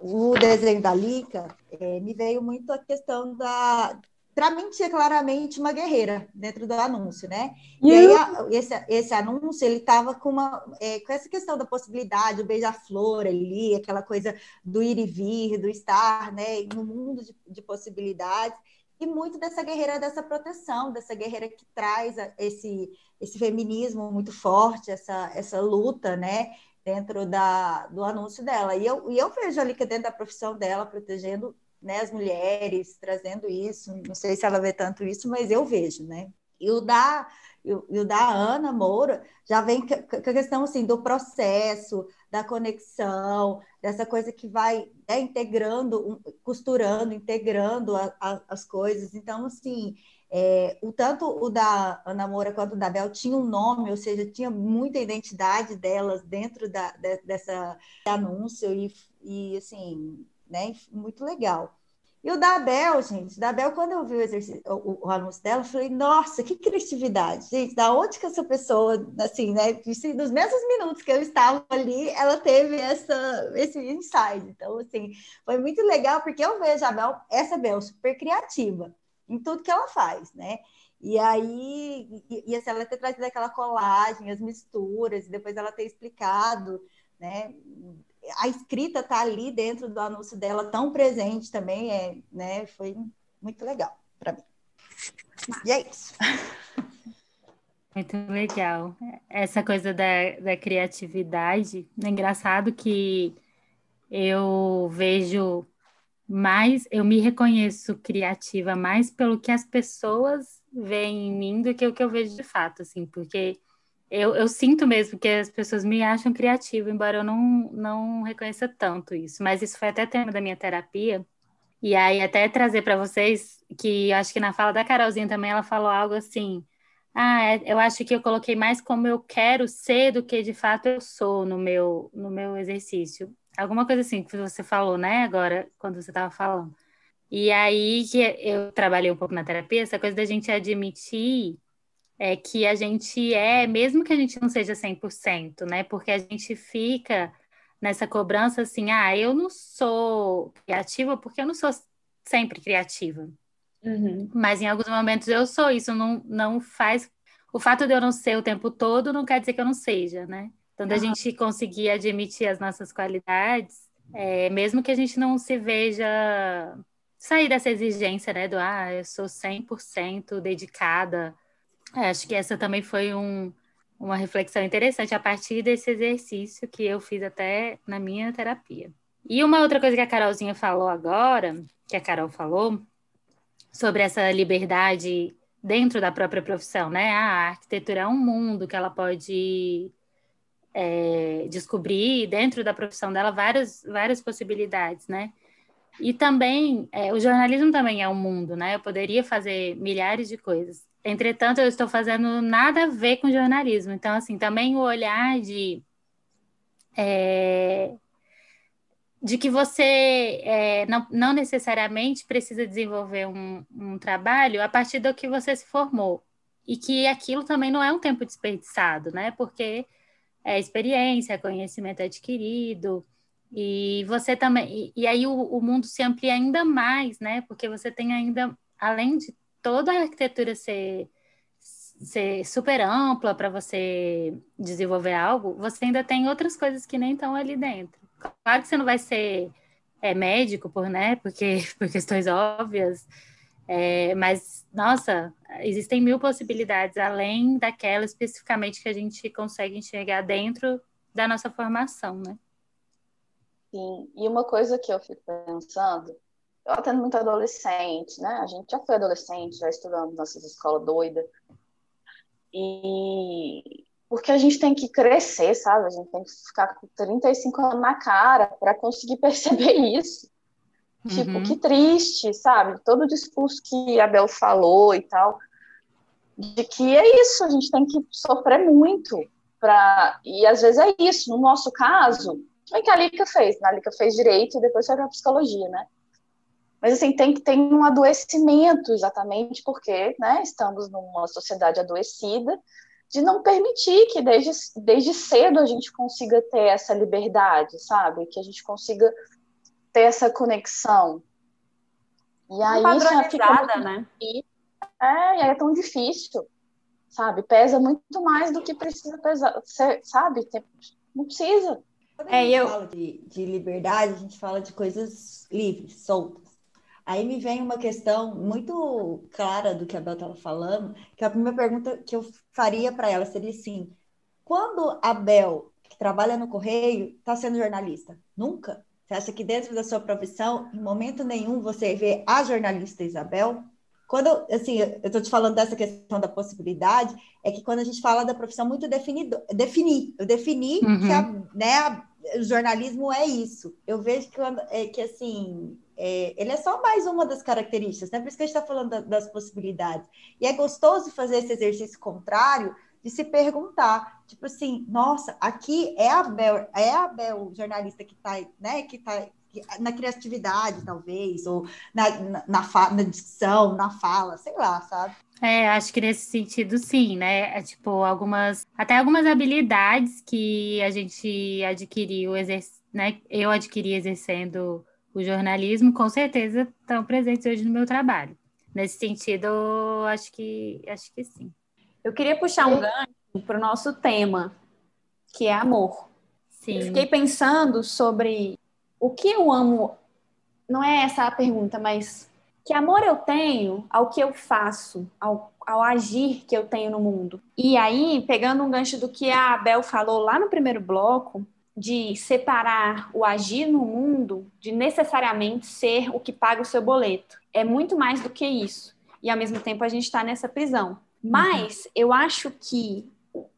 o desenho da Lica, é, me veio muito a questão da. Para mim, tinha claramente uma guerreira dentro do anúncio, né? E, e aí, a, esse, esse anúncio, ele estava com, uma, é, com essa questão da possibilidade, o beija-flor ali, aquela coisa do ir e vir, do estar, né? No mundo de, de possibilidades e muito dessa guerreira dessa proteção, dessa guerreira que traz esse, esse feminismo muito forte, essa, essa luta, né? dentro da, do anúncio dela. E eu, e eu vejo ali que dentro da profissão dela, protegendo né, as mulheres, trazendo isso. Não sei se ela vê tanto isso, mas eu vejo, né? E o da, e o da Ana Moura já vem com a questão assim, do processo, da conexão, dessa coisa que vai né, integrando, costurando, integrando a, a, as coisas. Então, assim, é, o tanto o da Ana Moura quanto o da Bel tinham um nome, ou seja, tinha muita identidade delas dentro da, de, dessa anúncio e, e assim, né, muito legal. E o da Bel, gente, da quando eu vi o, exercício, o, o, anúncio dela, eu falei, nossa, que criatividade, gente, da onde que essa pessoa, assim, né, nos mesmos minutos que eu estava ali, ela teve essa, esse insight. Então, assim, foi muito legal, porque eu vejo a Bel, essa Bel super criativa em tudo que ela faz, né? E aí, e, e assim, ela ter trazido aquela colagem, as misturas, e depois ela ter explicado, né? A escrita tá ali dentro do anúncio dela, tão presente também, é, né? Foi muito legal para mim. E é isso. Muito legal. Essa coisa da, da criatividade. É engraçado que eu vejo mais eu me reconheço criativa mais pelo que as pessoas veem em mim do que o que eu vejo de fato, assim, porque eu, eu sinto mesmo que as pessoas me acham criativa, embora eu não, não reconheça tanto isso. Mas isso foi até tema da minha terapia. E aí, até trazer para vocês que acho que na fala da Carolzinha também ela falou algo assim: Ah, é, eu acho que eu coloquei mais como eu quero ser do que de fato eu sou no meu, no meu exercício. Alguma coisa assim que você falou, né, agora, quando você estava falando. E aí que eu trabalhei um pouco na terapia, essa coisa da gente admitir é que a gente é, mesmo que a gente não seja 100%, né? Porque a gente fica nessa cobrança assim, ah, eu não sou criativa porque eu não sou sempre criativa. Uhum. Mas em alguns momentos eu sou, isso não, não faz. O fato de eu não ser o tempo todo não quer dizer que eu não seja, né? Então, da uhum. gente conseguir admitir as nossas qualidades, é, mesmo que a gente não se veja sair dessa exigência, né? Do ah, eu sou 100% dedicada. É, acho que essa também foi um, uma reflexão interessante a partir desse exercício que eu fiz até na minha terapia. E uma outra coisa que a Carolzinha falou agora, que a Carol falou, sobre essa liberdade dentro da própria profissão, né? Ah, a arquitetura é um mundo que ela pode é, descobrir dentro da profissão dela várias, várias possibilidades, né? E também, é, o jornalismo também é um mundo, né? Eu poderia fazer milhares de coisas. Entretanto, eu estou fazendo nada a ver com jornalismo. Então, assim, também o olhar de é, de que você é, não, não, necessariamente precisa desenvolver um, um, trabalho a partir do que você se formou. E que aquilo também não é um tempo desperdiçado, né? Porque é experiência, conhecimento adquirido, e você também. E, e aí o, o, mundo se amplia ainda mais, né? Porque você tem ainda, além de toda a arquitetura ser, ser super ampla para você desenvolver algo, você ainda tem outras coisas que nem estão ali dentro. Claro que você não vai ser é, médico, por, né, porque, por questões óbvias, é, mas, nossa, existem mil possibilidades além daquela especificamente que a gente consegue enxergar dentro da nossa formação, né? Sim, e uma coisa que eu fico pensando, eu atendo muito adolescente, né? A gente já foi adolescente, já estudamos nessas escolas doidas. E porque a gente tem que crescer, sabe? A gente tem que ficar com 35 anos na cara para conseguir perceber isso. Tipo, uhum. Tipo, que triste, sabe? Todo o discurso que a Bel falou e tal, de que é isso, a gente tem que sofrer muito para e às vezes é isso. No nosso caso, o que a Lica fez? A Lica fez direito e depois foi para psicologia, né? Mas assim, tem que ter um adoecimento exatamente porque, né, estamos numa sociedade adoecida de não permitir que desde, desde cedo a gente consiga ter essa liberdade, sabe? Que a gente consiga ter essa conexão. E aí padronizada, né? É, e aí é tão difícil, sabe? Pesa muito mais do que precisa pesar, sabe? Não precisa. Quando a é, gente eu... fala de, de liberdade, a gente fala de coisas livres, soltas. Aí me vem uma questão muito clara do que a Bel estava falando, que a primeira pergunta que eu faria para ela seria assim: quando a Bel, que trabalha no Correio, está sendo jornalista? Nunca? Você acha que dentro da sua profissão, em momento nenhum, você vê a jornalista Isabel? Quando, assim, eu estou te falando dessa questão da possibilidade, é que quando a gente fala da profissão muito definido, definir, eu defini uhum. que a, né, a, o jornalismo é isso. Eu vejo que, é, que assim, é, ele é só mais uma das características, né? Por isso que a gente está falando da, das possibilidades. E é gostoso fazer esse exercício contrário de se perguntar, tipo assim, nossa, aqui é a Bel, é a Bel, jornalista que está, né, que tá na criatividade, talvez, ou na, na, na, na na fala, sei lá, sabe? É, acho que nesse sentido, sim, né? É tipo algumas, até algumas habilidades que a gente adquiriu, né? Eu adquiri exercendo o jornalismo, com certeza estão presentes hoje no meu trabalho. Nesse sentido, acho que acho que sim. Eu queria puxar um gancho para o nosso tema, que é amor. Sim. Eu fiquei pensando sobre o que eu amo. Não é essa a pergunta, mas que amor eu tenho ao que eu faço, ao, ao agir que eu tenho no mundo. E aí, pegando um gancho do que a Abel falou lá no primeiro bloco, de separar o agir no mundo de necessariamente ser o que paga o seu boleto. É muito mais do que isso. E ao mesmo tempo a gente está nessa prisão. Mas uhum. eu acho que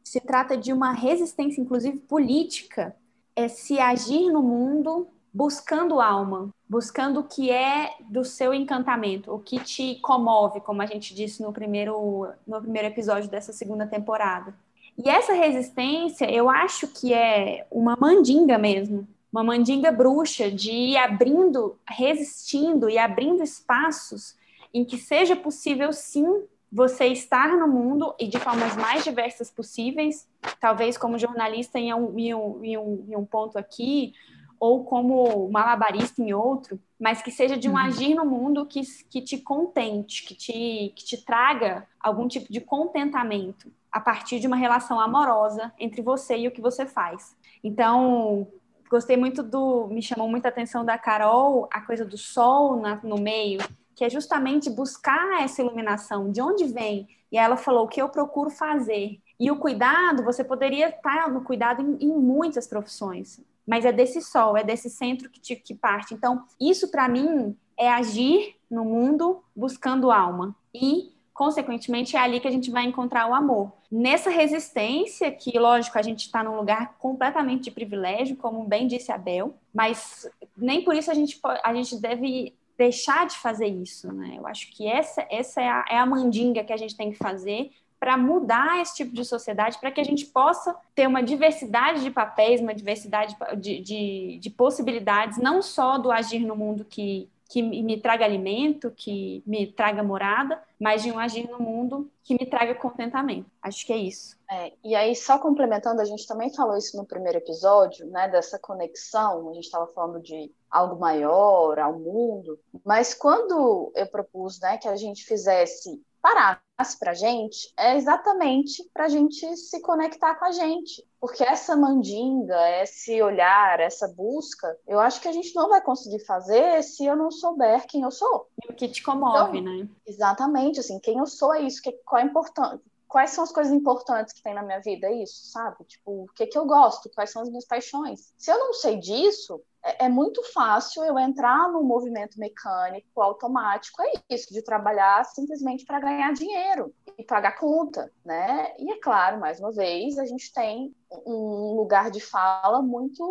se trata de uma resistência, inclusive política, é se agir no mundo buscando alma, buscando o que é do seu encantamento, o que te comove, como a gente disse no primeiro, no primeiro episódio dessa segunda temporada. E essa resistência, eu acho que é uma mandinga mesmo, uma mandinga bruxa de ir abrindo, resistindo e abrindo espaços em que seja possível sim você estar no mundo e de formas mais diversas possíveis, talvez como jornalista em um, em um, em um, em um ponto aqui, ou como malabarista em outro, mas que seja de um uhum. agir no mundo que, que te contente, que te, que te traga algum tipo de contentamento a partir de uma relação amorosa entre você e o que você faz. Então, gostei muito do. Me chamou muita atenção da Carol, a coisa do sol na, no meio, que é justamente buscar essa iluminação, de onde vem. E ela falou: o que eu procuro fazer. E o cuidado, você poderia estar no cuidado em, em muitas profissões, mas é desse sol, é desse centro que, te, que parte. Então, isso para mim é agir no mundo buscando alma. E consequentemente, é ali que a gente vai encontrar o amor. Nessa resistência, que, lógico, a gente está num lugar completamente de privilégio, como bem disse a Bel, mas nem por isso a gente, a gente deve deixar de fazer isso, né? Eu acho que essa, essa é, a, é a mandinga que a gente tem que fazer para mudar esse tipo de sociedade, para que a gente possa ter uma diversidade de papéis, uma diversidade de, de, de possibilidades, não só do agir no mundo que, que me traga alimento, que me traga morada, mas de um agir no mundo que me traga contentamento. Acho que é isso. É, e aí, só complementando, a gente também falou isso no primeiro episódio, né, dessa conexão, a gente estava falando de algo maior, ao mundo, mas quando eu propus né, que a gente fizesse parasse para a gente é exatamente para a gente se conectar com a gente. Porque essa mandinga, esse olhar, essa busca, eu acho que a gente não vai conseguir fazer se eu não souber quem eu sou. E o que te comove, então, né? Exatamente, assim, quem eu sou é isso, que, qual é importante, quais são as coisas importantes que tem na minha vida, é isso, sabe? Tipo, o que que eu gosto, quais são as minhas paixões. Se eu não sei disso, é, é muito fácil eu entrar no movimento mecânico automático, é isso, de trabalhar simplesmente para ganhar dinheiro e pagar conta, né? E é claro, mais uma vez, a gente tem um lugar de fala muito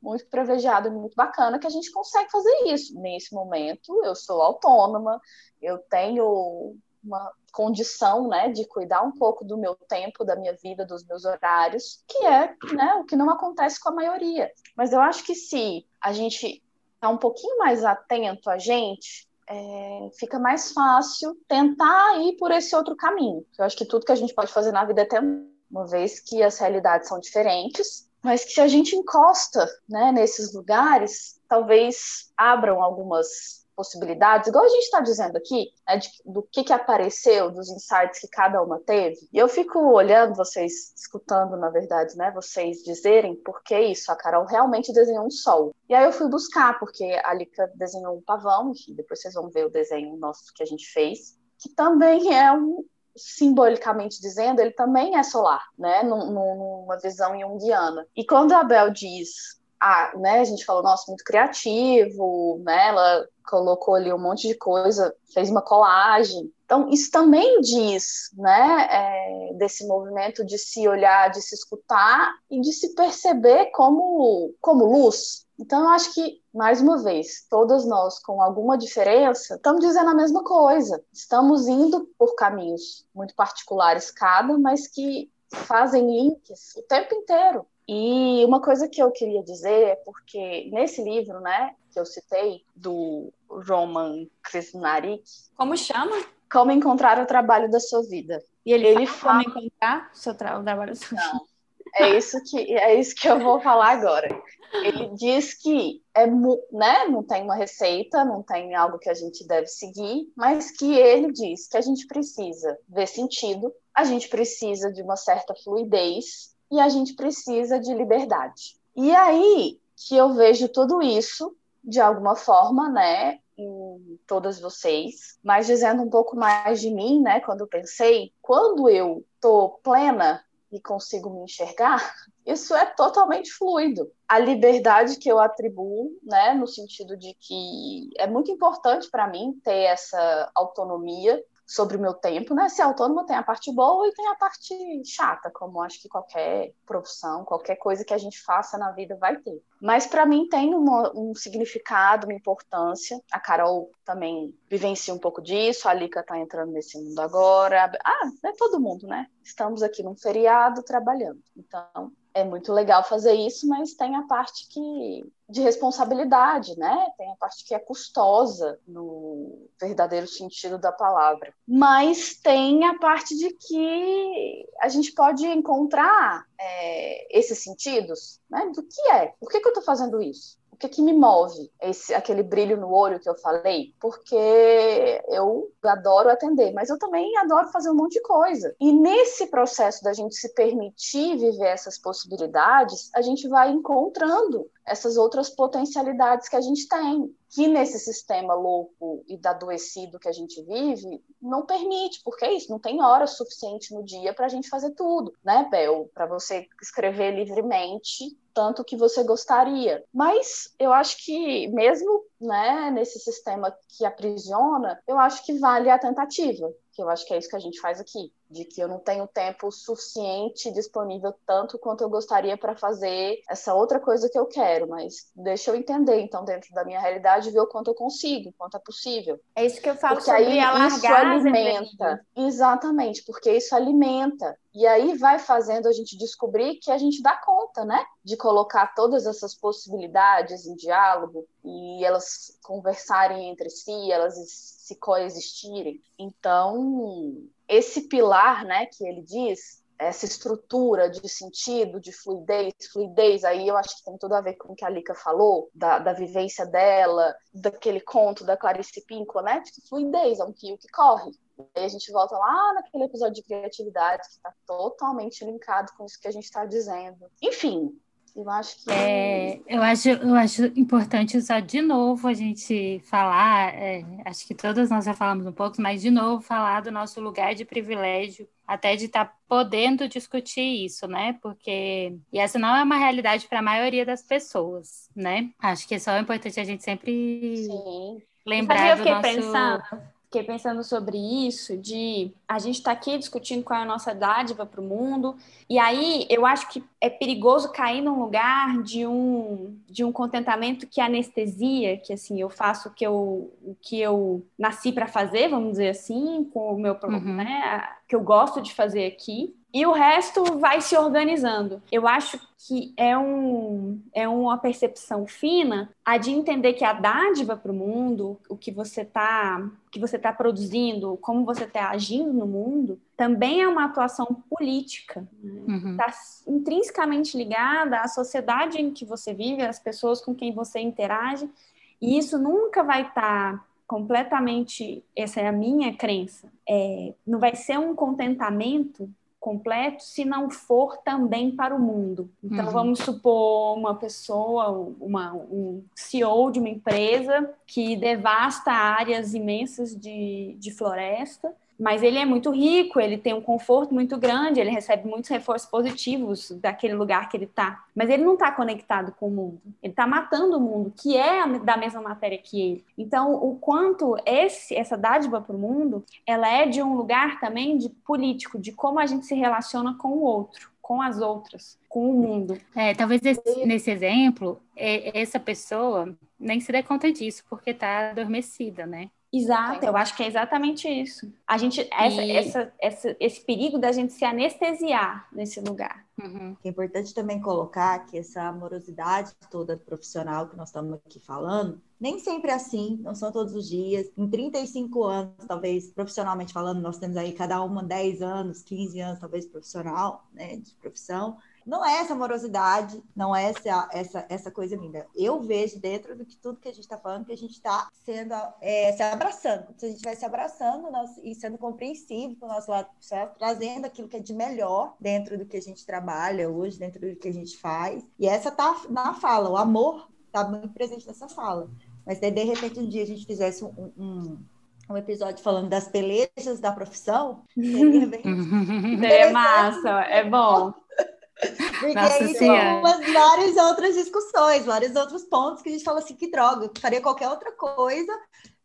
muito privilegiado, muito bacana que a gente consegue fazer isso. Nesse momento, eu sou autônoma, eu tenho uma condição, né, de cuidar um pouco do meu tempo, da minha vida, dos meus horários, que é, né, o que não acontece com a maioria. Mas eu acho que se a gente tá um pouquinho mais atento a gente, é, fica mais fácil tentar ir por esse outro caminho. Eu acho que tudo que a gente pode fazer na vida é ter uma vez que as realidades são diferentes, mas que se a gente encosta, né, nesses lugares, talvez abram algumas possibilidades, igual a gente está dizendo aqui, né, de, do que, que apareceu, dos insights que cada uma teve. E eu fico olhando vocês, escutando, na verdade, né, vocês dizerem por que isso, a Carol realmente desenhou um sol. E aí eu fui buscar, porque a Lika desenhou um pavão, enfim, depois vocês vão ver o desenho nosso que a gente fez, que também é um, simbolicamente dizendo, ele também é solar, né? Numa visão junguiana. E quando a Bel diz ah, né, a gente falou, nossa, muito criativo, né, ela colocou ali um monte de coisa, fez uma colagem. Então, isso também diz, né, é, desse movimento de se olhar, de se escutar e de se perceber como, como luz. Então, eu acho que, mais uma vez, todas nós, com alguma diferença, estamos dizendo a mesma coisa. Estamos indo por caminhos muito particulares cada, mas que fazem links o tempo inteiro. E uma coisa que eu queria dizer é porque nesse livro, né, que eu citei, do Roman Krishnarik... Como chama? Como Encontrar o Trabalho da Sua Vida. E ele, ele fala... Como encontrar o, seu tra... o trabalho da sua vida. Não, é isso, que, é isso que eu vou falar agora. Ele diz que é, né, não tem uma receita, não tem algo que a gente deve seguir, mas que ele diz que a gente precisa ver sentido, a gente precisa de uma certa fluidez e a gente precisa de liberdade. E aí que eu vejo tudo isso de alguma forma, né, em todas vocês, mas dizendo um pouco mais de mim, né, quando eu pensei, quando eu tô plena e consigo me enxergar, isso é totalmente fluido. A liberdade que eu atribuo, né, no sentido de que é muito importante para mim ter essa autonomia, sobre o meu tempo, né? Ser autônomo tem a parte boa e tem a parte chata, como acho que qualquer profissão, qualquer coisa que a gente faça na vida vai ter. Mas para mim tem uma, um significado, uma importância. A Carol também vivencia um pouco disso, a Lika está entrando nesse mundo agora. Ah, é todo mundo, né? Estamos aqui num feriado trabalhando. Então, é muito legal fazer isso, mas tem a parte que de responsabilidade, né? Tem a parte que é custosa no verdadeiro sentido da palavra. Mas tem a parte de que a gente pode encontrar é, esses sentidos, né? Do que é? Por que, que eu estou fazendo isso? O que, que me move esse aquele brilho no olho que eu falei? Porque eu adoro atender, mas eu também adoro fazer um monte de coisa. E nesse processo da gente se permitir viver essas possibilidades, a gente vai encontrando essas outras potencialidades que a gente tem, que nesse sistema louco e adoecido que a gente vive, não permite, porque é isso, não tem hora suficiente no dia para a gente fazer tudo, né, Bel? Para você escrever livremente tanto que você gostaria. Mas eu acho que mesmo né, nesse sistema que aprisiona, eu acho que vale a tentativa, que eu acho que é isso que a gente faz aqui de que eu não tenho tempo suficiente disponível tanto quanto eu gostaria para fazer essa outra coisa que eu quero, mas deixa eu entender, então, dentro da minha realidade, ver o quanto eu consigo, o quanto é possível. É isso que eu falo porque sobre aí isso alimenta. Exatamente, porque isso alimenta. E aí vai fazendo a gente descobrir que a gente dá conta, né? De colocar todas essas possibilidades em diálogo e elas conversarem entre si, elas se coexistirem. Então, esse pilar, né, que ele diz, essa estrutura de sentido, de fluidez, fluidez, aí eu acho que tem tudo a ver com o que a Lika falou, da, da vivência dela, daquele conto da Clarice Pinkola, né? De fluidez, é um rio que corre. Aí a gente volta lá naquele episódio de criatividade que está totalmente linkado com isso que a gente está dizendo. Enfim, eu acho que. É, eu, acho, eu acho importante usar de novo a gente falar, é, acho que todas nós já falamos um pouco, mas de novo falar do nosso lugar de privilégio, até de estar tá podendo discutir isso, né? Porque. E essa não é uma realidade para a maioria das pessoas, né? Acho que é só importante a gente sempre Sim. lembrar do nosso. Pensando? fiquei pensando sobre isso, de a gente estar tá aqui discutindo qual é a nossa dádiva para o mundo, e aí eu acho que é perigoso cair num lugar de um, de um contentamento que anestesia, que assim, eu faço o que eu, o que eu nasci para fazer, vamos dizer assim, com o meu, uhum. né, que eu gosto de fazer aqui, e o resto vai se organizando. Eu acho que é, um, é uma percepção fina a de entender que a dádiva para o mundo, o que você está que você está produzindo, como você está agindo no mundo, também é uma atuação política. Está né? uhum. Tá intrinsecamente ligada à sociedade em que você vive, às pessoas com quem você interage, e isso nunca vai estar tá completamente, essa é a minha crença, é, não vai ser um contentamento completo se não for também para o mundo. Então, uhum. vamos supor uma pessoa, uma, um CEO de uma empresa que devasta áreas imensas de, de floresta mas ele é muito rico, ele tem um conforto muito grande, ele recebe muitos reforços positivos daquele lugar que ele está. Mas ele não está conectado com o mundo. Ele está matando o mundo, que é da mesma matéria que ele. Então, o quanto esse, essa dádiva para o mundo, ela é de um lugar também de político, de como a gente se relaciona com o outro com as outras, com o mundo. É, talvez esse, nesse exemplo, essa pessoa nem se dê conta disso, porque está adormecida, né? Exato, eu acho que é exatamente isso. A gente, essa, e... essa, essa, esse perigo da gente se anestesiar nesse lugar. Uhum. É importante também colocar que essa amorosidade toda profissional que nós estamos aqui falando, nem sempre é assim, não são todos os dias. Em 35 anos, talvez profissionalmente falando, nós temos aí cada uma 10 anos, 15 anos, talvez profissional, né, de profissão não é essa morosidade, não é essa, essa, essa coisa linda. Eu vejo dentro do que tudo que a gente está falando, que a gente está sendo é, se abraçando. Se a gente vai se abraçando nosso, e sendo compreensivo com o nosso lado certo, trazendo aquilo que é de melhor dentro do que a gente trabalha hoje, dentro do que a gente faz. E essa tá na fala, o amor está muito presente nessa fala. Mas daí, de repente, um dia a gente fizesse um, um um episódio falando das pelejas da profissão, seria bem. Seria massa, é bom. Porque Nossa aí tem várias outras discussões, vários outros pontos que a gente fala assim, que droga, faria qualquer outra coisa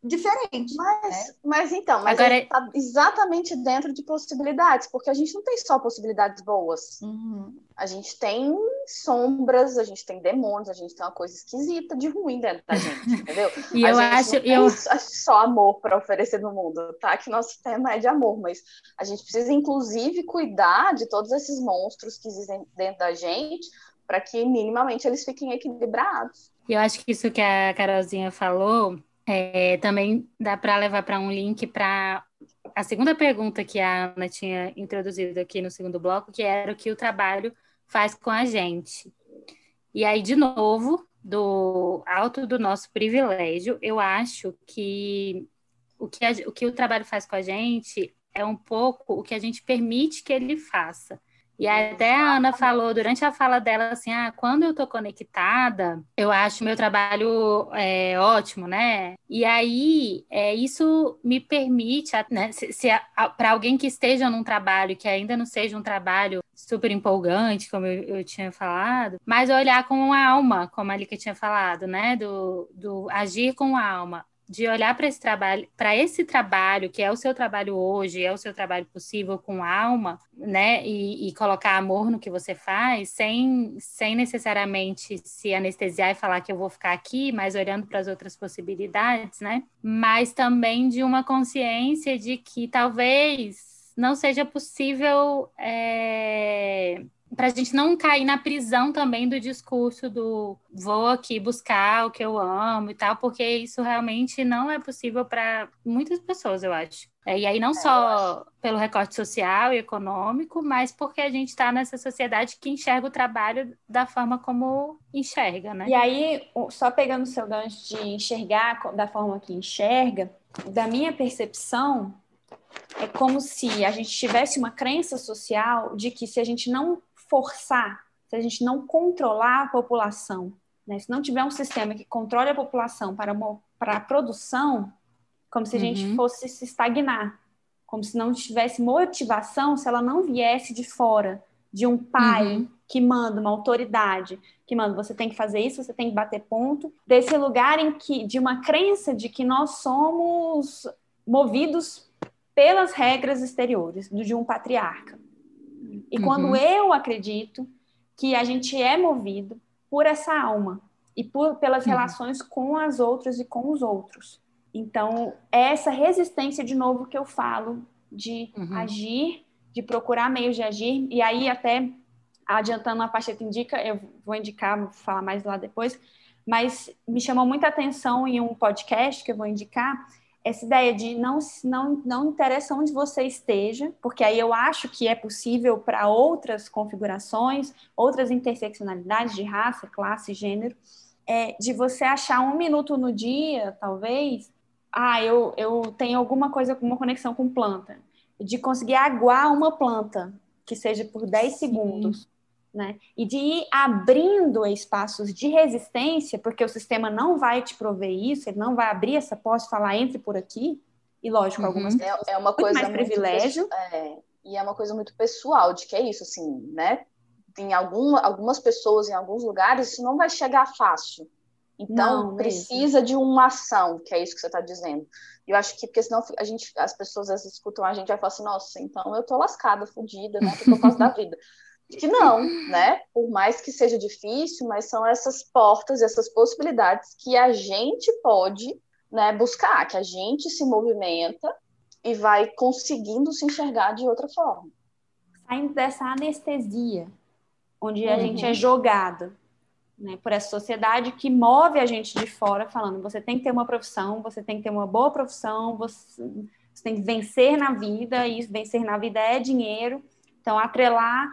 diferente. Mas, né? mas então, mas Agora- está exatamente dentro de possibilidades, porque a gente não tem só possibilidades boas. Uhum. A gente tem sombras, a gente tem demônios, a gente tem uma coisa esquisita de ruim dentro da gente, entendeu? E a eu gente acho, eu, só- só amor para oferecer no mundo, tá? Que nosso tema é de amor, mas a gente precisa, inclusive, cuidar de todos esses monstros que existem dentro da gente para que minimamente eles fiquem equilibrados. eu acho que isso que a Carolzinha falou é, também dá para levar para um link para a segunda pergunta que a Ana tinha introduzido aqui no segundo bloco, que era o que o trabalho faz com a gente. E aí, de novo, do alto do nosso privilégio, eu acho que o que, a- o que o trabalho faz com a gente é um pouco o que a gente permite que ele faça. E até a Ana falou durante a fala dela assim: ah, quando eu tô conectada, eu acho meu trabalho é, ótimo, né? E aí, é, isso me permite, né, se, se para alguém que esteja num trabalho que ainda não seja um trabalho super empolgante, como eu, eu tinha falado, mas olhar com a alma, como a Lika tinha falado, né? Do, do agir com a alma de olhar para esse trabalho, para esse trabalho que é o seu trabalho hoje, é o seu trabalho possível com alma, né? E, e colocar amor no que você faz, sem, sem necessariamente se anestesiar e falar que eu vou ficar aqui, mas olhando para as outras possibilidades, né? Mas também de uma consciência de que talvez não seja possível é, para a gente não cair na prisão também do discurso do vou aqui buscar o que eu amo e tal, porque isso realmente não é possível para muitas pessoas, eu acho. É, e aí não só pelo recorte social e econômico, mas porque a gente está nessa sociedade que enxerga o trabalho da forma como enxerga, né? E aí, só pegando o seu gancho de enxergar da forma que enxerga, da minha percepção, é como se a gente tivesse uma crença social de que se a gente não forçar, se a gente não controlar a população, né, se não tiver um sistema que controle a população para, uma, para a produção, como se a gente Uhum. fosse se estagnar, como se não tivesse motivação se ela não viesse de fora, de um pai Uhum. que manda, uma autoridade que manda, você tem que fazer isso, você tem que bater ponto, desse lugar em que, de uma crença de que nós somos movidos pelas regras exteriores, do- de um patriarca. E Uhum. quando eu acredito que a gente é movido por essa alma e por, pelas Uhum. relações com as outras e com os outros. Então, é essa resistência, de novo, que eu falo de Uhum. agir, de procurar meios de agir, e aí até adiantando a Pacheta Indica, eu vou indicar, vou falar mais lá depois, mas me chamou muita atenção em um podcast que eu vou indicar, essa ideia de não, não, não interessa onde você esteja, porque aí eu acho que é possível para outras configurações, outras interseccionalidades de raça, classe, gênero, é, de você achar um minuto no dia, talvez, ah, eu, eu tenho alguma coisa, uma conexão com planta, de conseguir aguar uma planta, que seja por 10 Sim. segundos, né? E de ir abrindo espaços de resistência, porque o sistema não vai te prover isso, ele não vai abrir essa porta e falar entre por aqui. E lógico, Uhum. algumas É, é uma coisa mais muito privilégio. é, e é uma coisa muito pessoal de que é isso, assim, né? Em algum, algumas pessoas, em alguns lugares, isso não vai chegar fácil. Então, Não, mesmo. precisa de uma ação, que é isso que você está dizendo. E eu acho que, porque senão a gente, as pessoas às vezes escutam a gente e vai falar assim, nossa, então eu tô lascada, fodida, né? O que eu faço da vida? Que não, né? Por mais que seja difícil, mas são essas portas, essas possibilidades que a gente pode né, buscar, que a gente se movimenta e vai conseguindo se enxergar de outra forma. saindo dessa anestesia, onde a Uhum. gente é jogada né, por essa sociedade que move a gente de fora, falando: você tem que ter uma profissão, você tem que ter uma boa profissão, você, você tem que vencer na vida, e vencer na vida é dinheiro. Então, atrelar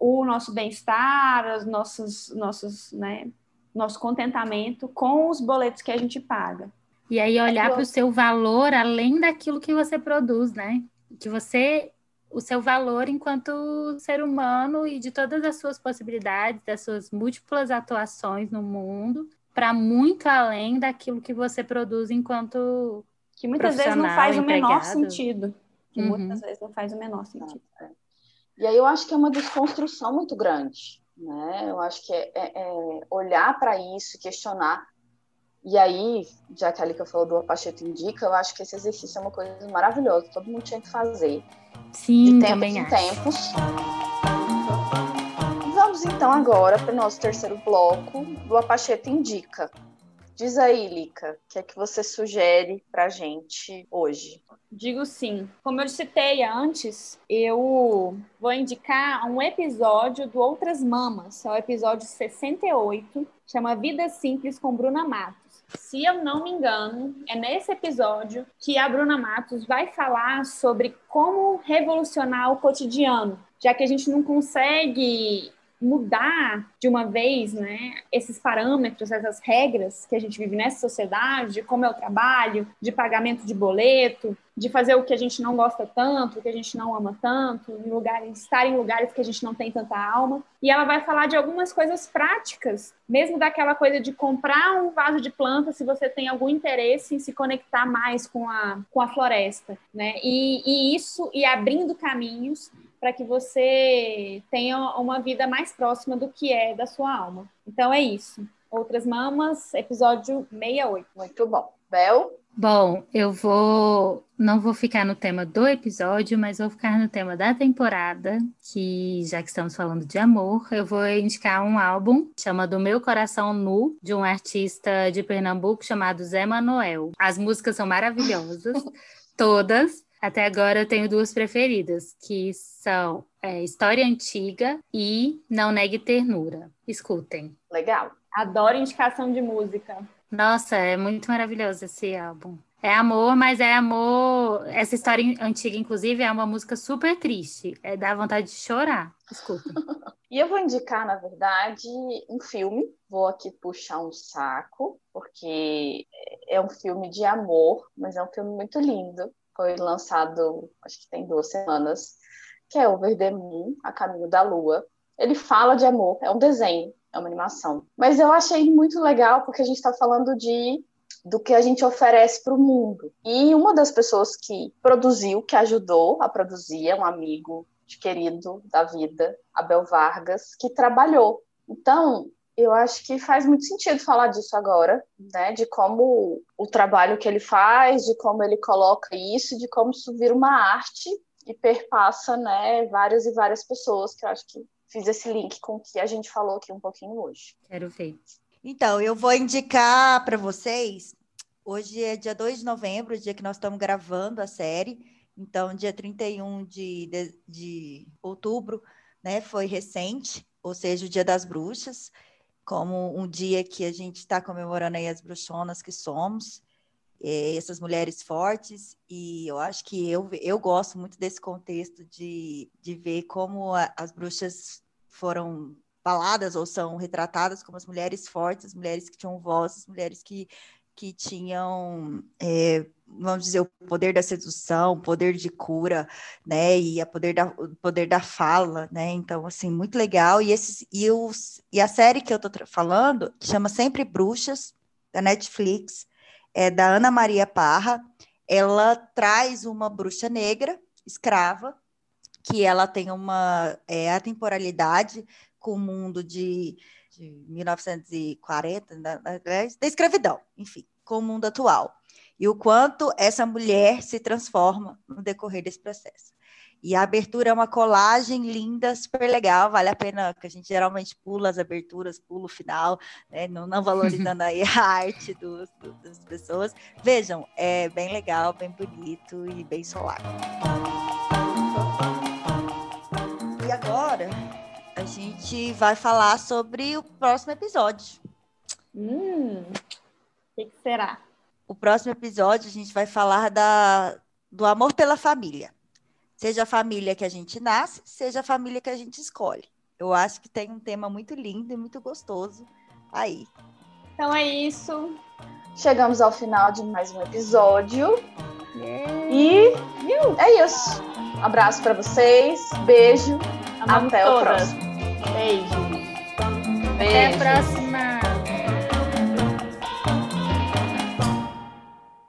o nosso bem-estar, os nossos, nossos, né, nosso contentamento com os boletos que a gente paga. E aí olhar eu- para o seu valor além daquilo que você produz, né? Que você, o seu valor enquanto ser humano e de todas as suas possibilidades, das suas múltiplas atuações no mundo, para muito além daquilo que você produz enquanto Que muitas vezes não faz o menor empregado. sentido. Que Uhum. muitas vezes não faz o menor sentido. E aí eu acho que é uma desconstrução muito grande, né? Eu acho que é, é- é olhar para isso, questionar E aí, já que a Lika falou do Apacheto Indica, eu acho que esse exercício é uma coisa maravilhosa, todo mundo tinha que fazer. Sim, de tempos também em acho. tempos. Vamos então agora para o nosso terceiro bloco do Apacheto Indica. Diz aí, Lica, o que é que você sugere pra gente hoje? Digo sim. Como eu citei antes, eu vou indicar um episódio do Outras Mamas. É o episódio 68, chama Vida Simples com Bruna Matos. Se eu não me engano, é nesse episódio que a Bruna Matos vai falar sobre como revolucionar o cotidiano, já que a gente não consegue mudar de uma vez, né, esses parâmetros, essas regras que a gente vive nessa sociedade, de como é o trabalho, de pagamento de boleto, de fazer o que a gente não gosta tanto, o que a gente não ama tanto, em lugares, estar em lugares que a gente não tem tanta alma. E ela vai falar de algumas coisas práticas, mesmo daquela coisa de comprar um vaso de planta se você tem algum interesse em se conectar mais com a, com a floresta, né? E, e isso, e abrindo caminhos para que você tenha uma vida mais próxima do que é da sua alma. Então é isso. Outras Mamas, episódio 68. Muito bom. Bel? Bom, eu vou. Não vou ficar no tema do episódio, mas vou ficar no tema da temporada, que já que estamos falando de amor, eu vou indicar um álbum chamado Meu Coração Nu, de um artista de Pernambuco chamado Zé Manuel. As músicas são maravilhosas, todas. Até agora eu tenho duas preferidas, que são é, História Antiga e Não Negue Ternura. Escutem. Legal. Adoro indicação de música. Nossa, é muito maravilhoso esse álbum. É amor, mas é amor. Essa história antiga, inclusive, é uma música super triste. É dá vontade de chorar. Escuta. e eu vou indicar, na verdade, um filme. Vou aqui puxar um saco, porque é um filme de amor, mas é um filme muito lindo. Foi lançado, acho que tem duas semanas, que é Over the Moon, A Caminho da Lua. Ele fala de amor, é um desenho, é uma animação. Mas eu achei muito legal porque a gente está falando de do que a gente oferece para o mundo. E uma das pessoas que produziu, que ajudou a produzir, é um amigo querido da vida, Abel Vargas, que trabalhou. Então, eu acho que faz muito sentido falar disso agora, né? De como o trabalho que ele faz, de como ele coloca isso, de como isso vira uma arte e perpassa, né, várias e várias pessoas, que eu acho que fiz esse link com o que a gente falou aqui um pouquinho hoje. Quero ver. Então, eu vou indicar para vocês. Hoje é dia 2 de novembro, dia que nós estamos gravando a série. Então, dia 31 de, de, de outubro, né, foi recente, ou seja, o Dia das Bruxas, como um dia que a gente está comemorando aí as bruxonas que somos, é, essas mulheres fortes, e eu acho que eu, eu gosto muito desse contexto de, de ver como a, as bruxas foram faladas ou são retratadas como as mulheres fortes, as mulheres que tinham voz, as mulheres que, que tinham, é, vamos dizer, o poder da sedução, o poder de cura, né, e a poder da, o poder da fala, né, então, assim, muito legal, e, esses, e, os, e a série que eu tô falando, chama Sempre Bruxas, da Netflix, é da Ana Maria Parra, ela traz uma bruxa negra, escrava, que ela tem uma é, atemporalidade com o mundo de, de 1940, da, da, da escravidão, enfim, com o mundo atual. E o quanto essa mulher se transforma no decorrer desse processo. E a abertura é uma colagem linda, super legal, vale a pena, que a gente geralmente pula as aberturas, pula o final, né, não, não, valorizando aí a arte das pessoas. Vejam, é bem legal, bem bonito e bem solar. A gente vai falar sobre o próximo episódio. Hum, o que, que, será? O próximo episódio a gente vai falar da, do amor pela família. Seja a família que a gente nasce, seja a família que a gente escolhe. Eu acho que tem um tema muito lindo e muito gostoso aí. Então é isso. Chegamos ao final de mais um episódio. Yeah. E é isso. Um abraço para vocês. Beijo. Amamos Até todas. o próximo. Beijo. Beijo. Até a próxima.